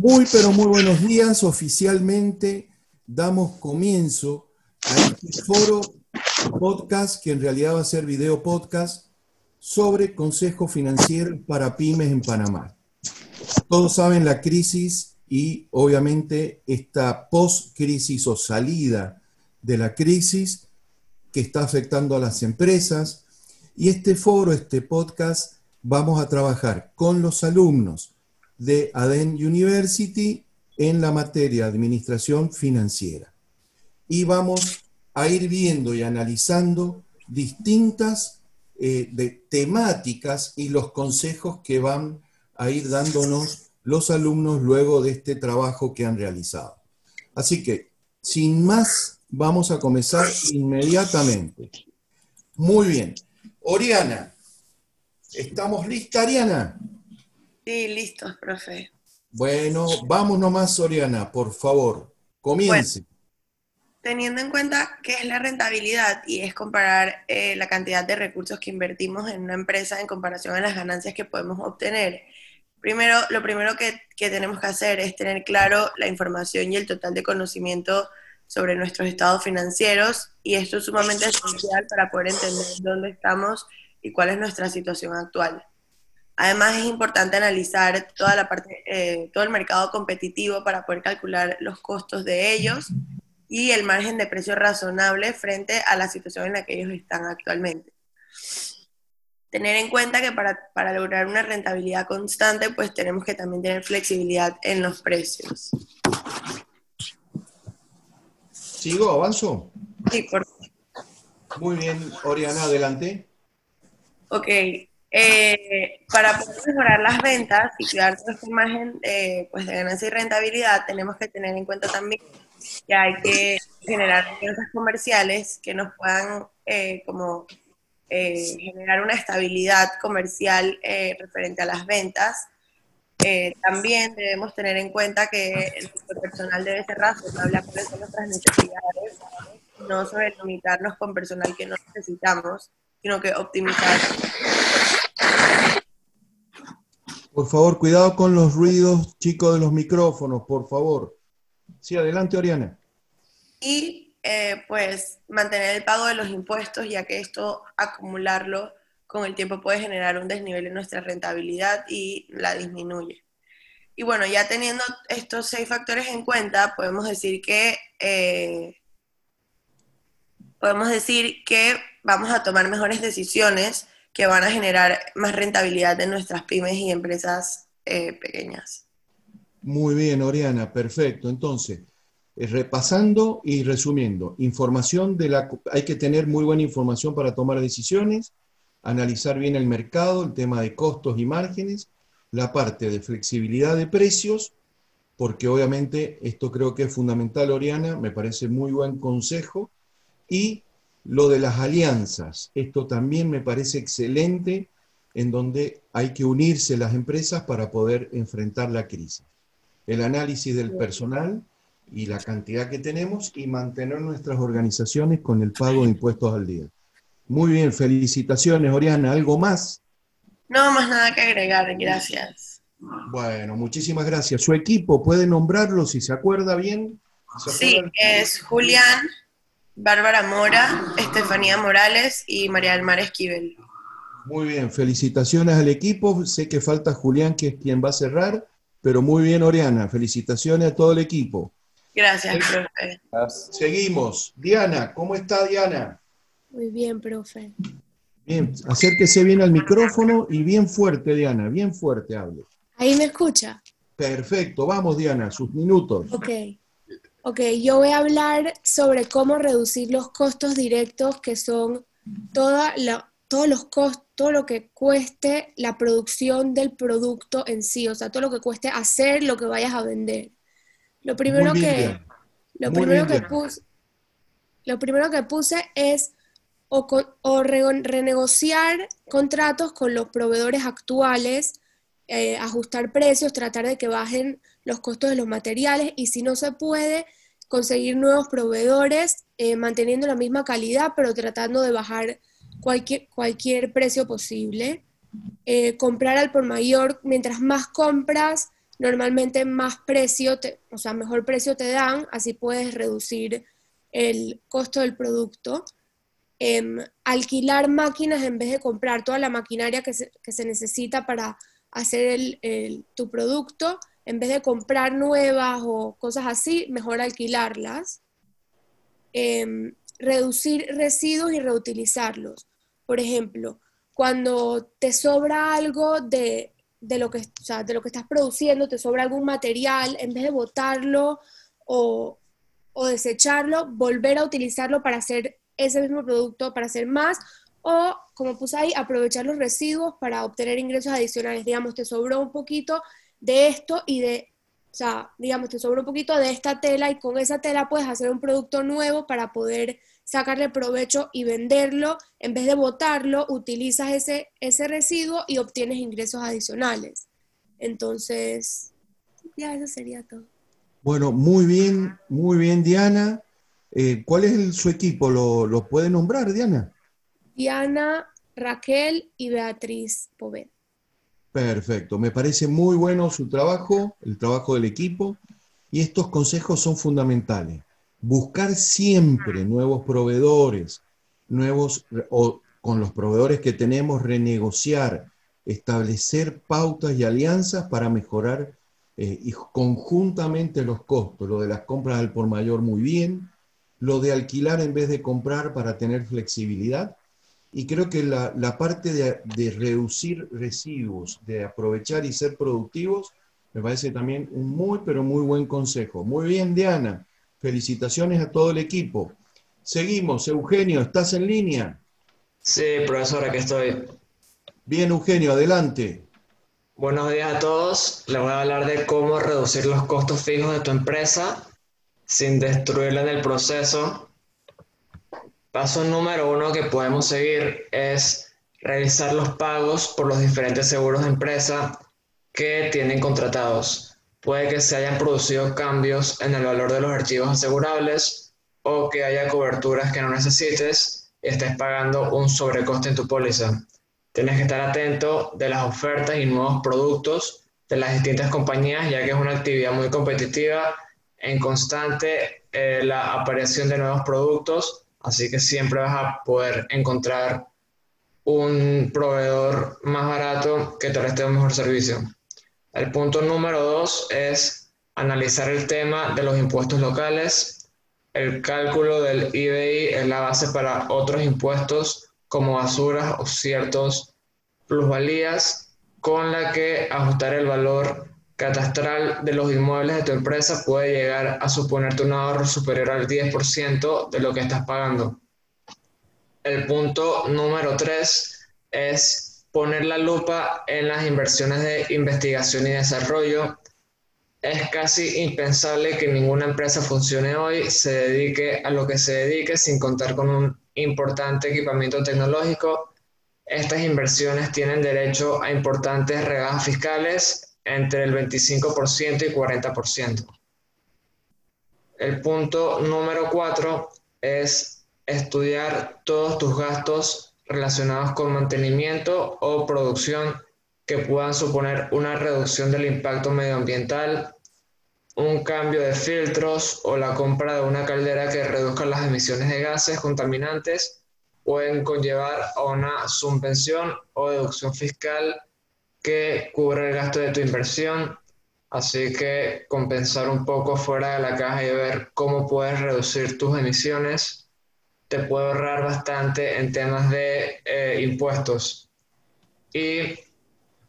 Muy, pero muy buenos días. Oficialmente damos comienzo a este foro podcast, que en realidad va a ser video podcast, sobre consejos financieros para pymes en Panamá. Todos saben la crisis y obviamente esta post-crisis o salida de la crisis que está afectando a las empresas. Y este foro, este podcast, vamos a trabajar con los alumnos de ADEN University en la materia de administración financiera. Y vamos a ir viendo y analizando distintas eh, de temáticas y los consejos que van a ir dándonos los alumnos luego de este trabajo que han realizado. Así que, sin más, vamos a comenzar inmediatamente. Muy bien. Oriana, ¿estamos lista, Ariana? Sí, listos, profe. Bueno, vamos nomás, Oriana, por favor, comience. teniendo en cuenta qué es la rentabilidad y es comparar eh, la cantidad de recursos que invertimos en una empresa en comparación a las ganancias que podemos obtener, primero, lo primero que, que tenemos que hacer es tener claro la información y el total de conocimiento sobre nuestros estados financieros y esto es sumamente esencial para poder entender dónde estamos y cuál es nuestra situación actual. Además, es importante analizar toda la parte, eh, todo el mercado competitivo para poder calcular los costos de ellos y el margen de precio razonable frente a la situación en la que ellos están actualmente. Tener en cuenta que para, para lograr una rentabilidad constante, pues tenemos que también tener flexibilidad en los precios. ¿Sigo? ¿Avanzo? Sí, por Muy bien, Oriana, adelante. Ok, eh, para poder mejorar las ventas y cuidar nuestra imagen eh, pues de ganancia y rentabilidad, tenemos que tener en cuenta también que hay que generar alianzas comerciales que nos puedan eh, como generar una estabilidad comercial referente a las ventas. también debemos tener en cuenta que el personal debe ser razonable cuáles son nuestras necesidades, no sobre limitarnos con personal que no necesitamos, sino que optimizar por favor, cuidado con los ruidos, chicos, de los micrófonos, por favor. Sí, adelante, Oriana. Y eh, pues mantener el pago de los impuestos, ya que esto, acumularlo con el tiempo puede generar un desnivel en nuestra rentabilidad y la disminuye. Y bueno, ya teniendo estos seis factores en cuenta, podemos decir que eh, podemos decir que vamos a tomar mejores decisiones que van a generar más rentabilidad de nuestras pymes y empresas eh, pequeñas. Muy bien, Oriana, perfecto. Entonces, eh, repasando y resumiendo, información de la hay que tener muy buena información para tomar decisiones, analizar bien el mercado, el tema de costos y márgenes, la parte de flexibilidad de precios, porque obviamente esto creo que es fundamental, Oriana, me parece muy buen consejo, y lo de las alianzas, esto también me parece excelente, en donde hay que unirse las empresas para poder enfrentar la crisis. El análisis del personal y la cantidad que tenemos y mantener nuestras organizaciones con el pago de impuestos al día. Muy bien, felicitaciones, Oriana. ¿Algo más? No, más nada que agregar, gracias. Bueno, muchísimas gracias. Su equipo, ¿puede nombrarlo si se acuerda bien? sí, es Julián, Bárbara Mora, Estefanía Morales y María del Mar Esquivel. Muy bien, felicitaciones al equipo. Sé que falta Julián, que es quien va a cerrar, pero muy bien, Oriana. Felicitaciones a todo el equipo. Gracias, profe. Seguimos. Diana, ¿cómo está Diana? Muy bien, profe. Bien, acérquese bien al micrófono y bien fuerte, Diana, bien fuerte hable. ¿Ahí me escucha? Perfecto, vamos Diana, sus minutos. Ok. Ok, yo voy a hablar sobre cómo reducir los costos directos, que son toda la, todos los costos, todo lo que cueste la producción del producto en sí, o sea, todo lo que cueste hacer lo que vayas a vender. Lo primero que, lo primero que puse, lo primero que puse es o, o renegociar contratos con los proveedores actuales, eh, ajustar precios, tratar de que bajen los costos de los materiales y si no se puede, conseguir nuevos proveedores eh, manteniendo la misma calidad, pero tratando de bajar cualquier, cualquier precio posible. Eh, comprar al por mayor, mientras más compras, normalmente más precio, o sea, mejor precio te dan, así puedes reducir el costo del producto. Em, alquilar máquinas en vez de comprar toda la maquinaria que se, necesita para hacer tu producto, en vez de comprar nuevas o cosas así, mejor alquilarlas. Em, reducir residuos y reutilizarlos. Por ejemplo, cuando te sobra algo de, lo que, de lo que estás produciendo, te sobra algún material, en vez de botarlo o, o desecharlo, volver a utilizarlo para hacer ese mismo producto, para hacer más, o como puse ahí, aprovechar los residuos para obtener ingresos adicionales. Digamos, te sobró un poquito de esto y de, o sea, digamos, te sobró un poquito de esta tela y con esa tela puedes hacer un producto nuevo para poder sacarle provecho y venderlo. En vez de botarlo, utilizas ese, ese residuo y obtienes ingresos adicionales. Entonces, ya eso sería todo. Bueno, muy bien, muy bien, Diana. Eh, ¿Cuál es su equipo? ¿Lo, puede nombrar, Diana? Diana, Raquel y Beatriz Poveda. Perfecto, me parece muy bueno su trabajo, el trabajo del equipo, y estos consejos son fundamentales. Buscar siempre nuevos proveedores, nuevos, o con los proveedores que tenemos, renegociar, establecer pautas y alianzas para mejorar eh, y conjuntamente los costos, lo de las compras al por mayor muy bien, lo de alquilar en vez de comprar para tener flexibilidad. Y creo que la, parte de, de, reducir residuos, de aprovechar y ser productivos, me parece también un muy, pero muy buen consejo. Muy bien, Diana. Felicitaciones a todo el equipo. Seguimos. Eugenio, ¿estás en línea? Sí, profesor, aquí estoy. Bien, Eugenio, adelante. Buenos días a todos. Les voy a hablar de cómo reducir los costos fijos de tu empresa sin destruirla en el proceso. Paso número uno que podemos seguir es revisar los pagos por los diferentes seguros de empresa que tienen contratados. Puede que se hayan producido cambios en el valor de los archivos asegurables o que haya coberturas que no necesites y estés pagando un sobrecoste en tu póliza. Tienes que estar atento de las ofertas y nuevos productos de las distintas compañías, ya que es una actividad muy competitiva, en constante eh, la aparición de nuevos productos, así que siempre vas a poder encontrar un proveedor más barato que te preste un mejor servicio. El punto número dos es analizar el tema de los impuestos locales. El cálculo del IBI es la base para otros impuestos como basuras o ciertos plusvalías con la que ajustar el valor catastral de los inmuebles de tu empresa puede llegar a suponerte un ahorro superior al 10% de lo que estás pagando. El punto número 3 es poner la lupa en las inversiones de investigación y desarrollo. Es casi impensable que ninguna empresa funcione hoy, se dedique a lo que se dedique sin contar con un importante equipamiento tecnológico. Estas inversiones tienen derecho a importantes regalas fiscales entre el 25% y 40%. El punto número cuatro es estudiar todos tus gastos relacionados con mantenimiento o producción que puedan suponer una reducción del impacto medioambiental un cambio de filtros o la compra de una caldera que reduzca las emisiones de gases contaminantes pueden conllevar a una subvención o deducción fiscal que cubre el gasto de tu inversión. Así que compensar un poco fuera de la caja y ver cómo puedes reducir tus emisiones te puede ahorrar bastante en temas de eh, impuestos. Y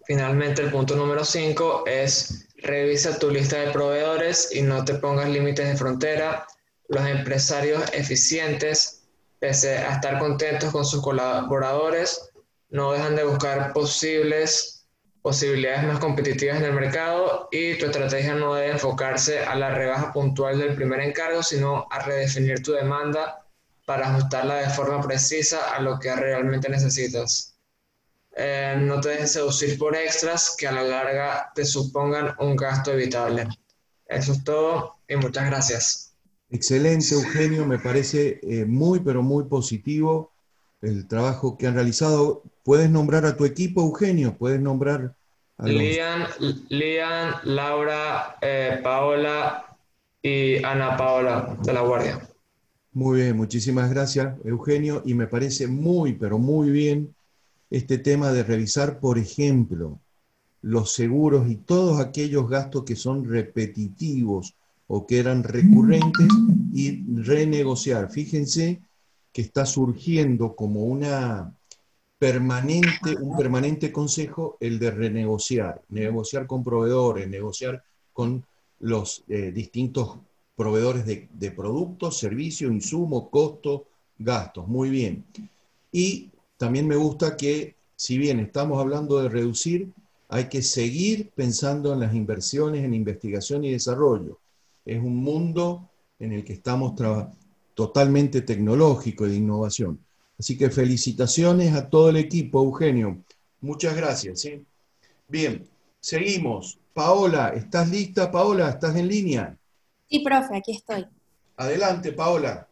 finalmente el punto número 5 es Revisa tu lista de proveedores y no te pongas límites de frontera. Los empresarios eficientes, pese a estar contentos con sus colaboradores, no dejan de buscar posibles posibilidades más competitivas en el mercado y tu estrategia no debe enfocarse a la rebaja puntual del primer encargo, sino a redefinir tu demanda para ajustarla de forma precisa a lo que realmente necesitas. Eh, no te dejes seducir por extras que a la larga te supongan un gasto evitable. Eso es todo y muchas gracias. Excelente, Eugenio. Me parece eh, muy, pero muy positivo el trabajo que han realizado. ¿Puedes nombrar a tu equipo, Eugenio? ¿Puedes nombrar Lian, Lian, Laura, eh, Paola y Ana Paola de la Guardia. Muy bien, muchísimas gracias, Eugenio. Y me parece muy, pero muy bien este tema de revisar, por ejemplo, los seguros y todos aquellos gastos que son repetitivos o que eran recurrentes y renegociar. Fíjense que está surgiendo como una permanente, un permanente consejo el de renegociar, negociar con proveedores, negociar con los eh, distintos proveedores de, de productos, servicios, insumos, costos, gastos. Muy bien. Y también me gusta que, si bien estamos hablando de reducir, hay que seguir pensando en las inversiones en investigación y desarrollo. Es un mundo en el que estamos totalmente tecnológico y de innovación. Así que felicitaciones a todo el equipo, Eugenio. Muchas gracias. Bien, seguimos. Paola, ¿estás lista? Paola, ¿estás en línea? Sí, profe, aquí estoy. Adelante, Paola.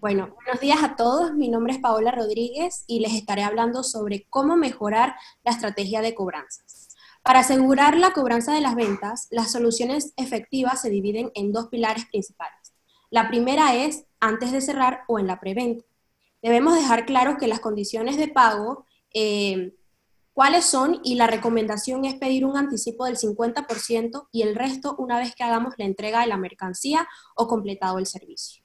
Bueno, buenos días a todos. Mi nombre es Paola Rodríguez y les estaré hablando sobre cómo mejorar la estrategia de cobranzas. Para asegurar la cobranza de las ventas, las soluciones efectivas se dividen en dos pilares principales. La primera es antes de cerrar o en la preventa. Debemos dejar claro que las condiciones de pago, eh, cuáles son y la recomendación es pedir un anticipo del 50% y el resto una vez que hagamos la entrega de la mercancía o completado el servicio.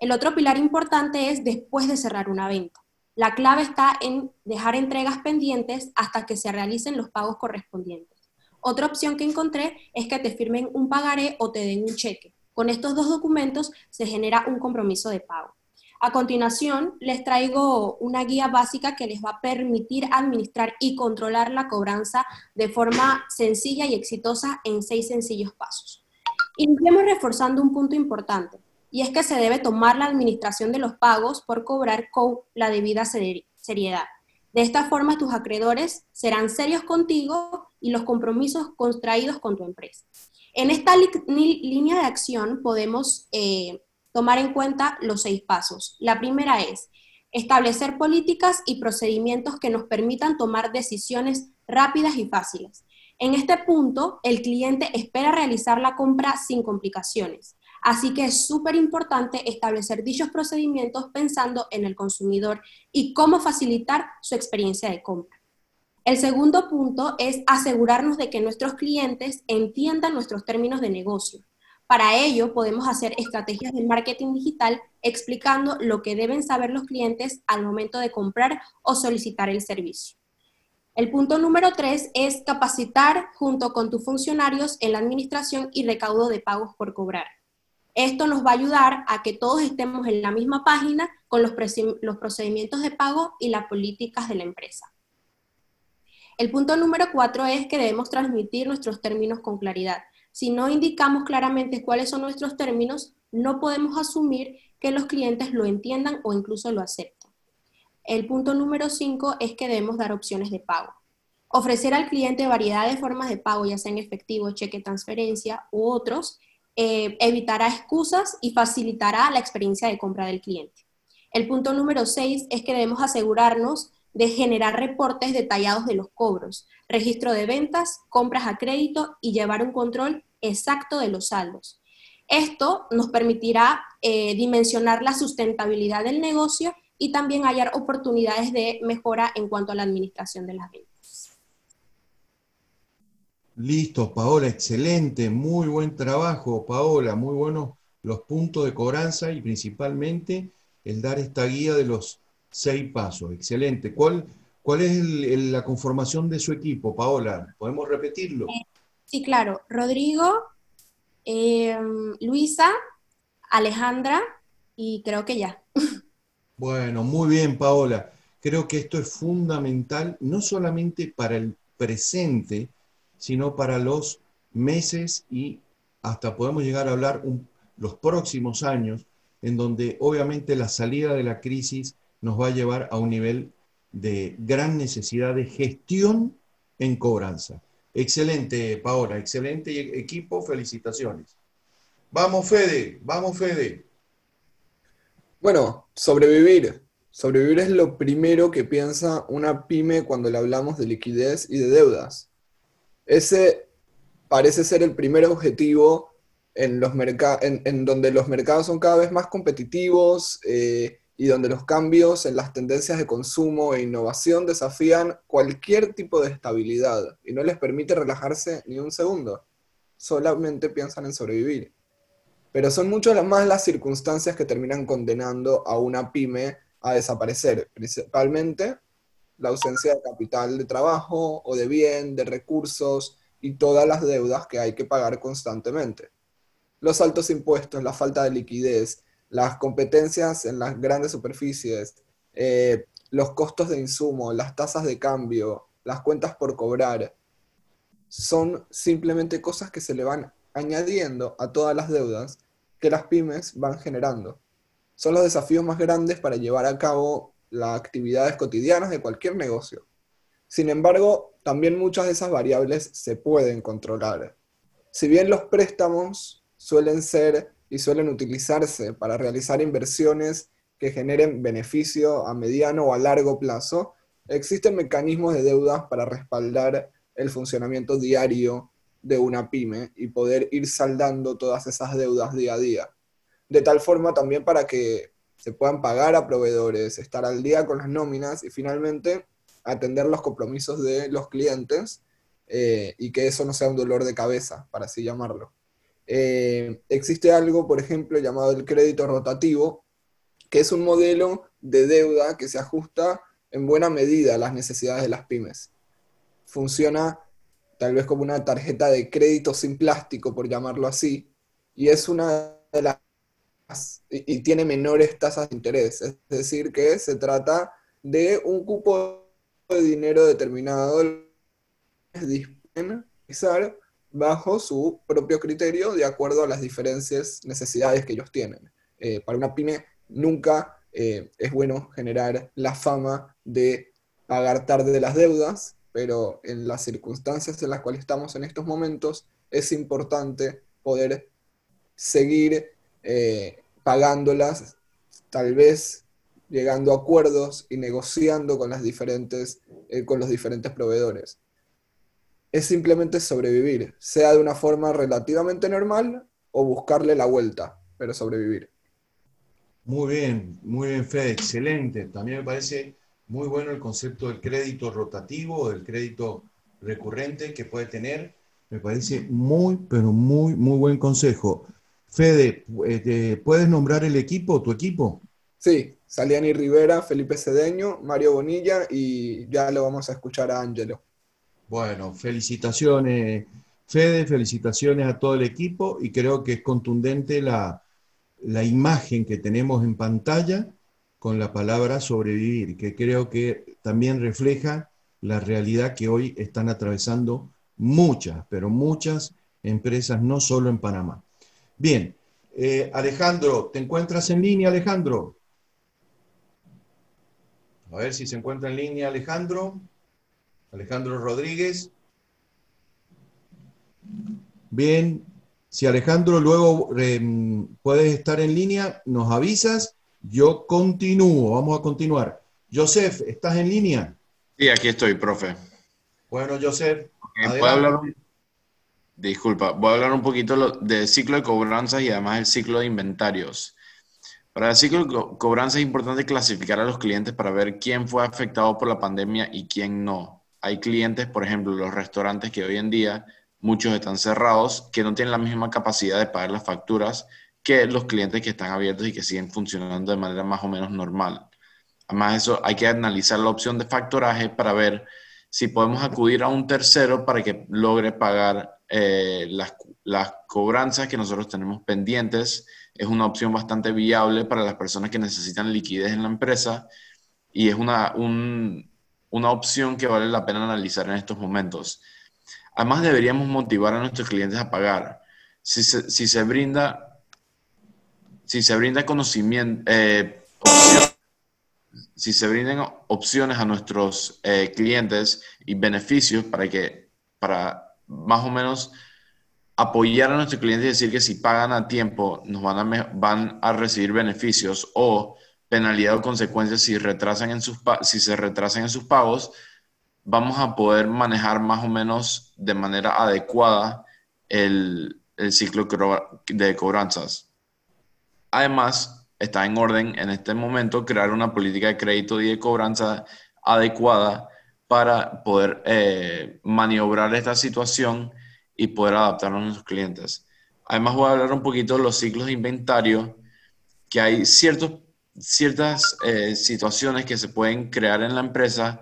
El otro pilar importante es después de cerrar una venta. La clave está en dejar entregas pendientes hasta que se realicen los pagos correspondientes. Otra opción que encontré es que te firmen un pagaré o te den un cheque. Con estos dos documentos se genera un compromiso de pago. A continuación, les traigo una guía básica que les va a permitir administrar y controlar la cobranza de forma sencilla y exitosa en seis sencillos pasos. Iniciemos reforzando un punto importante y es que se debe tomar la administración de los pagos por cobrar con la debida seriedad. De esta forma, tus acreedores serán serios contigo y los compromisos contraídos con tu empresa. En esta línea de acción podemos eh, tomar en cuenta los seis pasos. La primera es establecer políticas y procedimientos que nos permitan tomar decisiones rápidas y fáciles. En este punto, el cliente espera realizar la compra sin complicaciones. Así que es súper importante establecer dichos procedimientos pensando en el consumidor y cómo facilitar su experiencia de compra. El segundo punto es asegurarnos de que nuestros clientes entiendan nuestros términos de negocio. Para ello podemos hacer estrategias de marketing digital explicando lo que deben saber los clientes al momento de comprar o solicitar el servicio. El punto número tres es capacitar junto con tus funcionarios en la administración y recaudo de pagos por cobrar. Esto nos va a ayudar a que todos estemos en la misma página con los, procedimientos de pago y las políticas de la empresa. El punto número cuatro es que debemos transmitir nuestros términos con claridad. Si no indicamos claramente cuáles son nuestros términos, no podemos asumir que los clientes lo entiendan o incluso lo acepten. El punto número cinco es que debemos dar opciones de pago. Ofrecer al cliente variedad de formas de pago, ya sea en efectivo, cheque, transferencia u otros, eh, evitará excusas y facilitará la experiencia de compra del cliente. El punto número 6 es que debemos asegurarnos de generar reportes detallados de los cobros, registro de ventas, compras a crédito y llevar un control exacto de los saldos. Esto nos permitirá eh, dimensionar la sustentabilidad del negocio y también hallar oportunidades de mejora en cuanto a la administración de las ventas. Listo, Paola, excelente, muy buen trabajo, Paola, muy buenos los puntos de cobranza y principalmente el dar esta guía de los seis pasos. Excelente. ¿Cuál, cuál es la conformación de su equipo, Paola? ¿Podemos repetirlo? Eh, sí, claro. Rodrigo, em, Luisa, Alejandra y creo que ya. Bueno, muy bien, Paola. Creo que esto es fundamental, no solamente para el presente, sino para los meses y hasta podemos llegar a hablar los próximos años, en donde obviamente la salida de la crisis nos va a llevar a un nivel de gran necesidad de gestión en cobranza. Excelente, Paola, excelente equipo, felicitaciones. Vamos, Fede, vamos, Fede. Bueno, sobrevivir. Sobrevivir es lo primero que piensa una pyme cuando le hablamos de liquidez y de deudas. Ese parece ser el primer objetivo en, los en, en donde los mercados son cada vez más competitivos eh, y donde los cambios en las tendencias de consumo e innovación desafían cualquier tipo de estabilidad y no les permite relajarse ni un segundo. Solamente piensan en sobrevivir. Pero son muchas más las circunstancias que terminan condenando a una pyme a desaparecer, principalmente la ausencia de capital de trabajo o de bien, de recursos y todas las deudas que hay que pagar constantemente. Los altos impuestos, la falta de liquidez, las competencias en las grandes superficies, eh, los costos de insumo, las tasas de cambio, las cuentas por cobrar, son simplemente cosas que se le van añadiendo a todas las deudas que las pymes van generando. Son los desafíos más grandes para llevar a cabo las actividades cotidianas de cualquier negocio. Sin embargo, también muchas de esas variables se pueden controlar. Si bien los préstamos suelen ser y suelen utilizarse para realizar inversiones que generen beneficio a mediano o a largo plazo, existen mecanismos de deudas para respaldar el funcionamiento diario de una pyme y poder ir saldando todas esas deudas día a día. De tal forma también para que se puedan pagar a proveedores, estar al día con las nóminas y finalmente atender los compromisos de los clientes eh, y que eso no sea un dolor de cabeza, para así llamarlo. Eh, existe algo, por ejemplo, llamado el crédito rotativo, que es un modelo de deuda que se ajusta en buena medida a las necesidades de las pymes. Funciona tal vez como una tarjeta de crédito sin plástico, por llamarlo así, y es una de las y, tiene menores tasas de interés, es decir, que se trata de un cupo de dinero determinado bajo su propio criterio de acuerdo a las diferentes necesidades que ellos tienen. Eh, para una pyme nunca eh, es bueno generar la fama de pagar tarde las deudas, pero en las circunstancias en las cuales estamos en estos momentos, es importante poder seguir eh, pagándolas, tal vez llegando a acuerdos y negociando con, las diferentes, con los diferentes proveedores. Es simplemente sobrevivir, sea de una forma relativamente normal o buscarle la vuelta, pero sobrevivir. Muy bien, muy bien, Fede, excelente. También me parece muy bueno el concepto del crédito rotativo, del crédito recurrente que puede tener. Me parece muy, pero muy, muy buen consejo. Fede, eh, ¿puedes nombrar el equipo, tu equipo? Sí, Saliani Rivera, Felipe Cedeño, Mario Bonilla y ya lo vamos a escuchar a Ángelo. Bueno, felicitaciones, Fede, felicitaciones a todo el equipo y creo que es contundente la, la imagen que tenemos en pantalla con la palabra sobrevivir, que creo que también refleja la realidad que hoy están atravesando muchas, pero muchas empresas, no solo en Panamá. Bien, eh, Alejandro, ¿te encuentras en línea, Alejandro? A ver si se encuentra en línea Alejandro. Alejandro Rodríguez. Bien, si Alejandro luego eh, puedes estar en línea, nos avisas yo continúo, vamos a continuar. Joseph, ¿estás en línea? Sí, aquí estoy, profe. Bueno, Joseph. disculpa, voy a hablar un poquito del ciclo de cobranzas y además el ciclo de inventarios. Para el ciclo de cobranza es importante clasificar a los clientes para ver quién fue afectado por la pandemia y quién no. Hay clientes, por ejemplo, los restaurantes que hoy en día muchos están cerrados, que no tienen la misma capacidad de pagar las facturas que los clientes que están abiertos y que siguen funcionando de manera más o menos normal. Además de eso, hay que analizar la opción de factoraje para ver si podemos acudir a un tercero para que logre pagar eh, las, las, cobranzas que nosotros tenemos pendientes. Es una opción bastante viable para las personas que necesitan liquidez en la empresa y es una, una opción que vale la pena analizar en estos momentos. Además, deberíamos motivar a nuestros clientes a pagar. Si si se brinda si se brinda conocimiento, eh, si se brindan opciones a nuestros eh, clientes y beneficios para que, para más o menos apoyar a nuestros clientes y decir que si pagan a tiempo nos van a, van a recibir beneficios o penalidad o consecuencias si, retrasan en sus, si se retrasan en sus pagos, vamos a poder manejar más o menos de manera adecuada el, el ciclo de cobranzas. Además, está en orden en este momento crear una política de crédito y de cobranza adecuada para poder eh, maniobrar esta situación y poder adaptarnos a nuestros clientes. Además, voy a hablar un poquito de los ciclos de inventario, que hay ciertos, ciertas eh, situaciones que se pueden crear en la empresa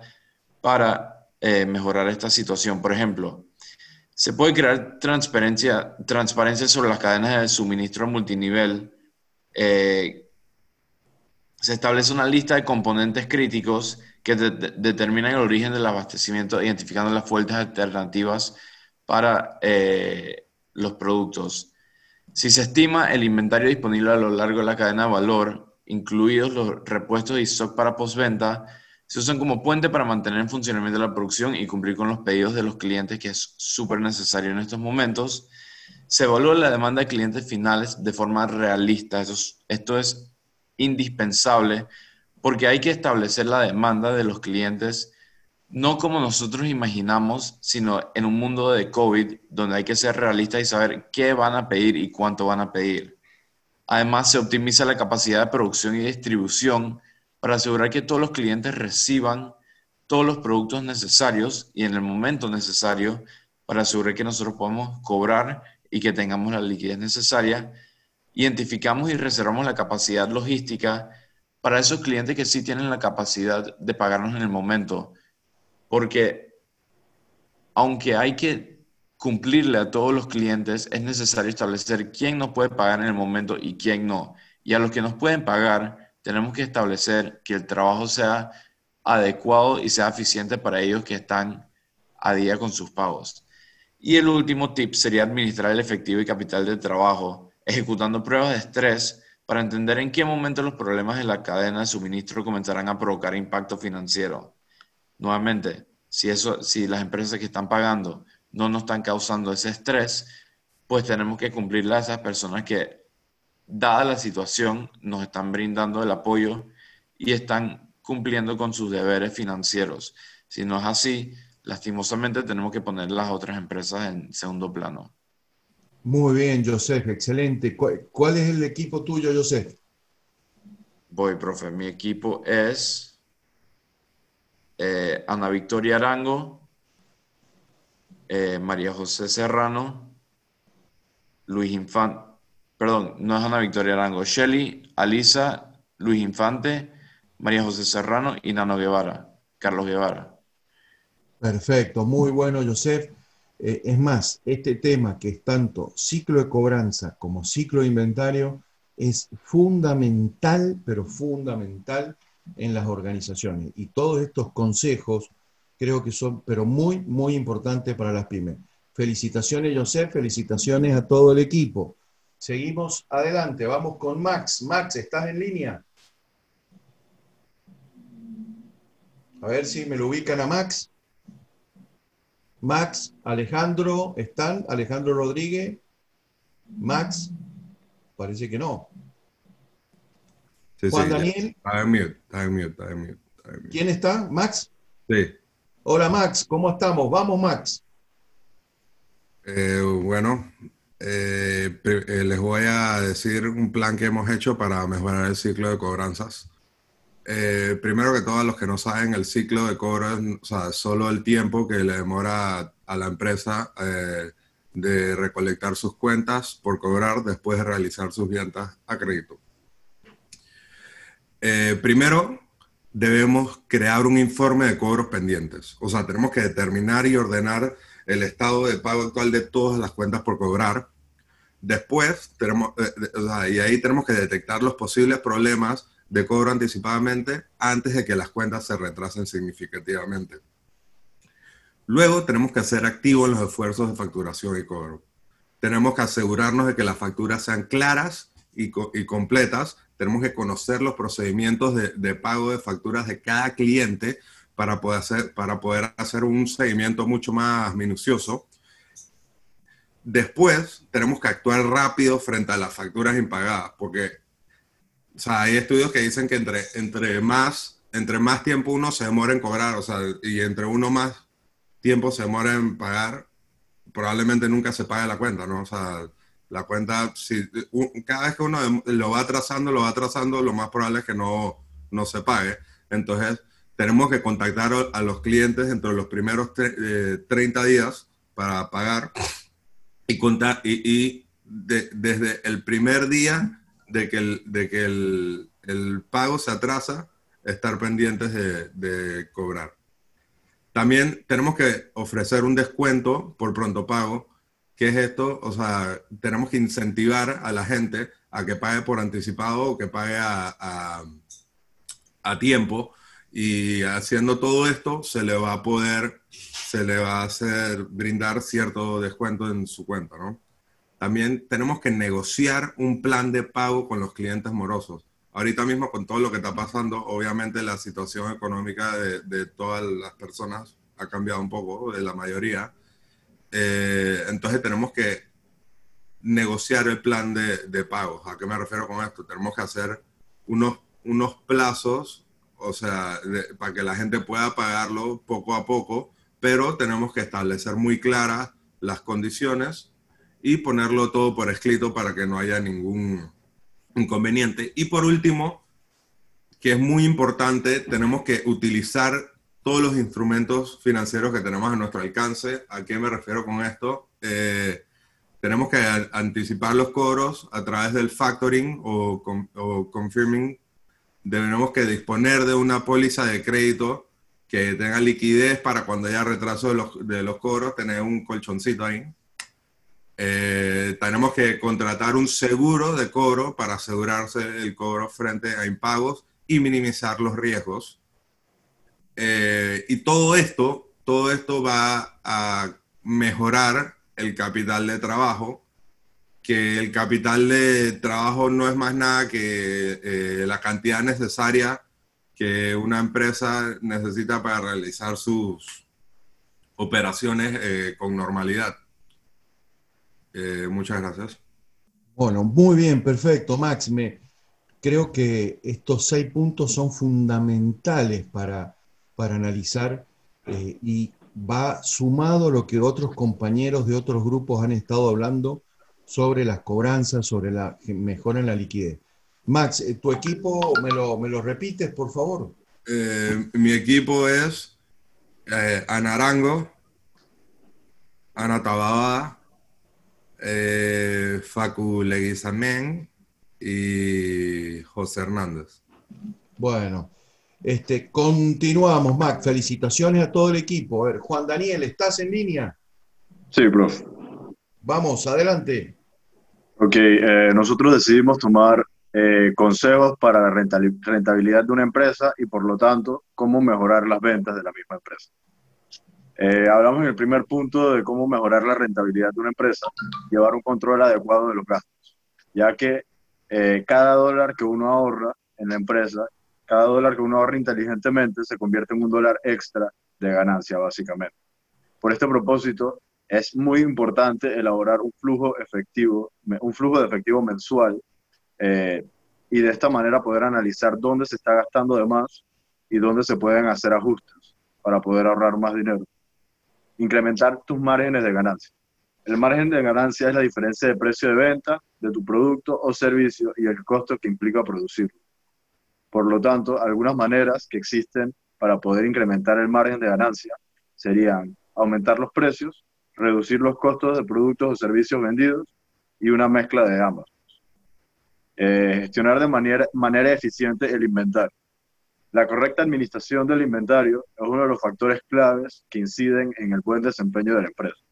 para eh, mejorar esta situación. Por ejemplo, se puede crear transparencia, sobre las cadenas de suministro multinivel. Eh, se establece una lista de componentes críticos que determinan el origen del abastecimiento, identificando las fuentes alternativas para los productos. Si se estima el inventario disponible a lo largo de la cadena de valor, incluidos los repuestos y stock para postventa, se usan como puente para mantener en funcionamiento la producción y cumplir con los pedidos de los clientes, que es súper necesario en estos momentos. Se evalúa la demanda de clientes finales de forma realista. esto es indispensable porque hay que establecer la demanda de los clientes no como nosotros imaginamos, sino en un mundo de COVID donde hay que ser realista y saber qué van a pedir y cuánto van a pedir. Además, se optimiza la capacidad de producción y distribución para asegurar que todos los clientes reciban todos los productos necesarios y en el momento necesario para asegurar que nosotros podamos cobrar y que tengamos la liquidez necesaria. Identificamos y reservamos la capacidad logística para esos clientes que sí tienen la capacidad de pagarnos en el momento. Porque aunque hay que cumplirle a todos los clientes, es necesario establecer quién nos puede pagar en el momento y quién no. Y a los que nos pueden pagar, tenemos que establecer que el trabajo sea adecuado y sea eficiente para ellos que están a día con sus pagos. Y el último tip sería administrar el efectivo y capital de trabajo, ejecutando pruebas de estrés para entender en qué momento los problemas de la cadena de suministro comenzarán a provocar impacto financiero. Nuevamente, si, eso, si las empresas que están pagando no nos están causando ese estrés, pues tenemos que cumplirle a esas personas que dada la situación, nos están brindando el apoyo y están cumpliendo con sus deberes financieros. Si no es así, lastimosamente tenemos que poner las otras empresas en segundo plano. Muy bien, Joseph, excelente. ¿Cuál, es el equipo tuyo, Joseph? Voy, profe. Mi equipo es eh, Ana Victoria Arango, eh, María José Serrano, Luis Infante perdón, no es Ana Victoria Arango, Shelly, Alisa, Luis Infante, María José Serrano y Nano Guevara, Carlos Guevara. Perfecto, muy bueno, Joseph. Eh, es más, este tema que es tanto ciclo de cobranza como ciclo de inventario es fundamental, pero fundamental en las organizaciones. Y todos estos consejos creo que son, pero muy, muy importantes para las pymes. Felicitaciones, Joseph, felicitaciones a todo el equipo. Seguimos adelante, vamos con Max. Max, ¿estás en línea? A ver si me lo ubican a Max. Max, Alejandro, ¿están? Alejandro Rodríguez. Max, parece que no. Juan Daniel. Está en mute, está en mute, está en mute, ¿Quién está? ¿Max? Sí. Hola Max, ¿cómo estamos? Vamos Max. Eh, bueno, eh, eh, les voy a decir un plan que hemos hecho para mejorar el ciclo de cobranzas. Primero que todo, los que no saben, el ciclo de cobro es o sea, solo el tiempo que le demora a la empresa de recolectar sus cuentas por cobrar después de realizar sus ventas a crédito. primero, debemos crear un informe de cobros pendientes. O sea, tenemos que determinar y ordenar el estado de pago actual de todas las cuentas por cobrar. Después, tenemos, eh, y ahí tenemos que detectar los posibles problemas de cobro anticipadamente antes de que las cuentas se retrasen significativamente. Luego, tenemos que hacer activos los esfuerzos de facturación y cobro. Tenemos que asegurarnos de que las facturas sean claras y, completas. Tenemos que conocer los procedimientos de, de pago de facturas de cada cliente para poder hacer, para poder hacer un seguimiento mucho más minucioso. Después, tenemos que actuar rápido frente a las facturas impagadas, porque o sea, hay estudios que dicen que entre, entre más entre más tiempo uno se demora en cobrar, o sea, y entre uno más tiempo se demora en pagar, probablemente nunca se pague la cuenta, ¿no? O sea, la cuenta, si, cada vez que uno lo va atrasando, lo va atrasando, lo más probable es que no, no se pague. Entonces, tenemos que contactar a los clientes entre los primeros 30 eh, días para pagar y, contar, y, desde el primer día de que el, de que el, el pago se atrasa, estar pendientes de, de, cobrar. También tenemos que ofrecer un descuento por pronto pago. ¿Qué es esto? O sea, tenemos que incentivar a la gente a que pague por anticipado o que pague a, a, a tiempo. Y haciendo todo esto, se le va a poder, se le va a hacer brindar cierto descuento en su cuenta, ¿no? También tenemos que negociar un plan de pago con los clientes morosos. Ahorita mismo con todo lo que está pasando, obviamente la situación económica de, de todas las personas ha cambiado un poco, de la mayoría. Eh, entonces tenemos que negociar el plan de, de, pagos. ¿A qué me refiero con esto? Tenemos que hacer unos, unos plazos, o sea, para que la gente pueda pagarlo poco a poco, pero tenemos que establecer muy claras las condiciones y ponerlo todo por escrito para que no haya ningún inconveniente. Y por último, que es muy importante, tenemos que utilizar todos los instrumentos financieros que tenemos a nuestro alcance. ¿A qué me refiero con esto? Eh, tenemos que anticipar los cobros a través del factoring o, o confirming. Tenemos que disponer de una póliza de crédito que tenga liquidez para cuando haya retraso de los, de los cobros, tener un colchoncito ahí. Eh, tenemos que contratar un seguro de cobro para asegurarse el cobro frente a impagos y minimizar los riesgos. Eh, y todo esto, todo esto va a mejorar el capital de trabajo, que el capital de trabajo no es más nada que eh, la cantidad necesaria que una empresa necesita para realizar sus operaciones con normalidad. Eh, muchas gracias. Bueno, muy bien, perfecto, Max. Creo que estos seis puntos son fundamentales para, para analizar eh, y va sumado lo que otros compañeros de otros grupos han estado hablando sobre las cobranzas, sobre la mejora en la liquidez. Max, eh, ¿tu equipo me lo, me lo repites, por favor? mi equipo es Ana Arango, Ana Tabada, eh, Facu Leguizamén y José Hernández. Bueno, este, continuamos, Mac. Felicitaciones a todo el equipo. A ver, Juan Daniel, ¿estás en línea? Sí, profe. Vamos, adelante. Ok, eh, nosotros decidimos tomar eh, consejos para la rentabilidad de una empresa y por lo tanto cómo mejorar las ventas de la misma empresa. Eh, hablamos en el primer punto de cómo mejorar la rentabilidad de una empresa, llevar un control adecuado de los gastos, ya que cada dólar que uno ahorra en la empresa, cada dólar que uno ahorra inteligentemente se convierte en un dólar extra de ganancia, básicamente. Por este propósito, es muy importante elaborar un flujo efectivo, un flujo de efectivo mensual, eh, y de esta manera poder analizar dónde se está gastando de más y dónde se pueden hacer ajustes para poder ahorrar más dinero incrementar tus márgenes de ganancia. El margen de ganancia es la diferencia de precio de venta de tu producto o servicio y el costo que implica producirlo. Por lo tanto, algunas maneras que existen para poder incrementar el margen de ganancia serían aumentar los precios, reducir los costos de productos o servicios vendidos y una mezcla de ambas. Eh, gestionar de manera, manera eficiente el inventario. La correcta administración del inventario es uno de los factores claves que inciden en el buen desempeño de la empresa.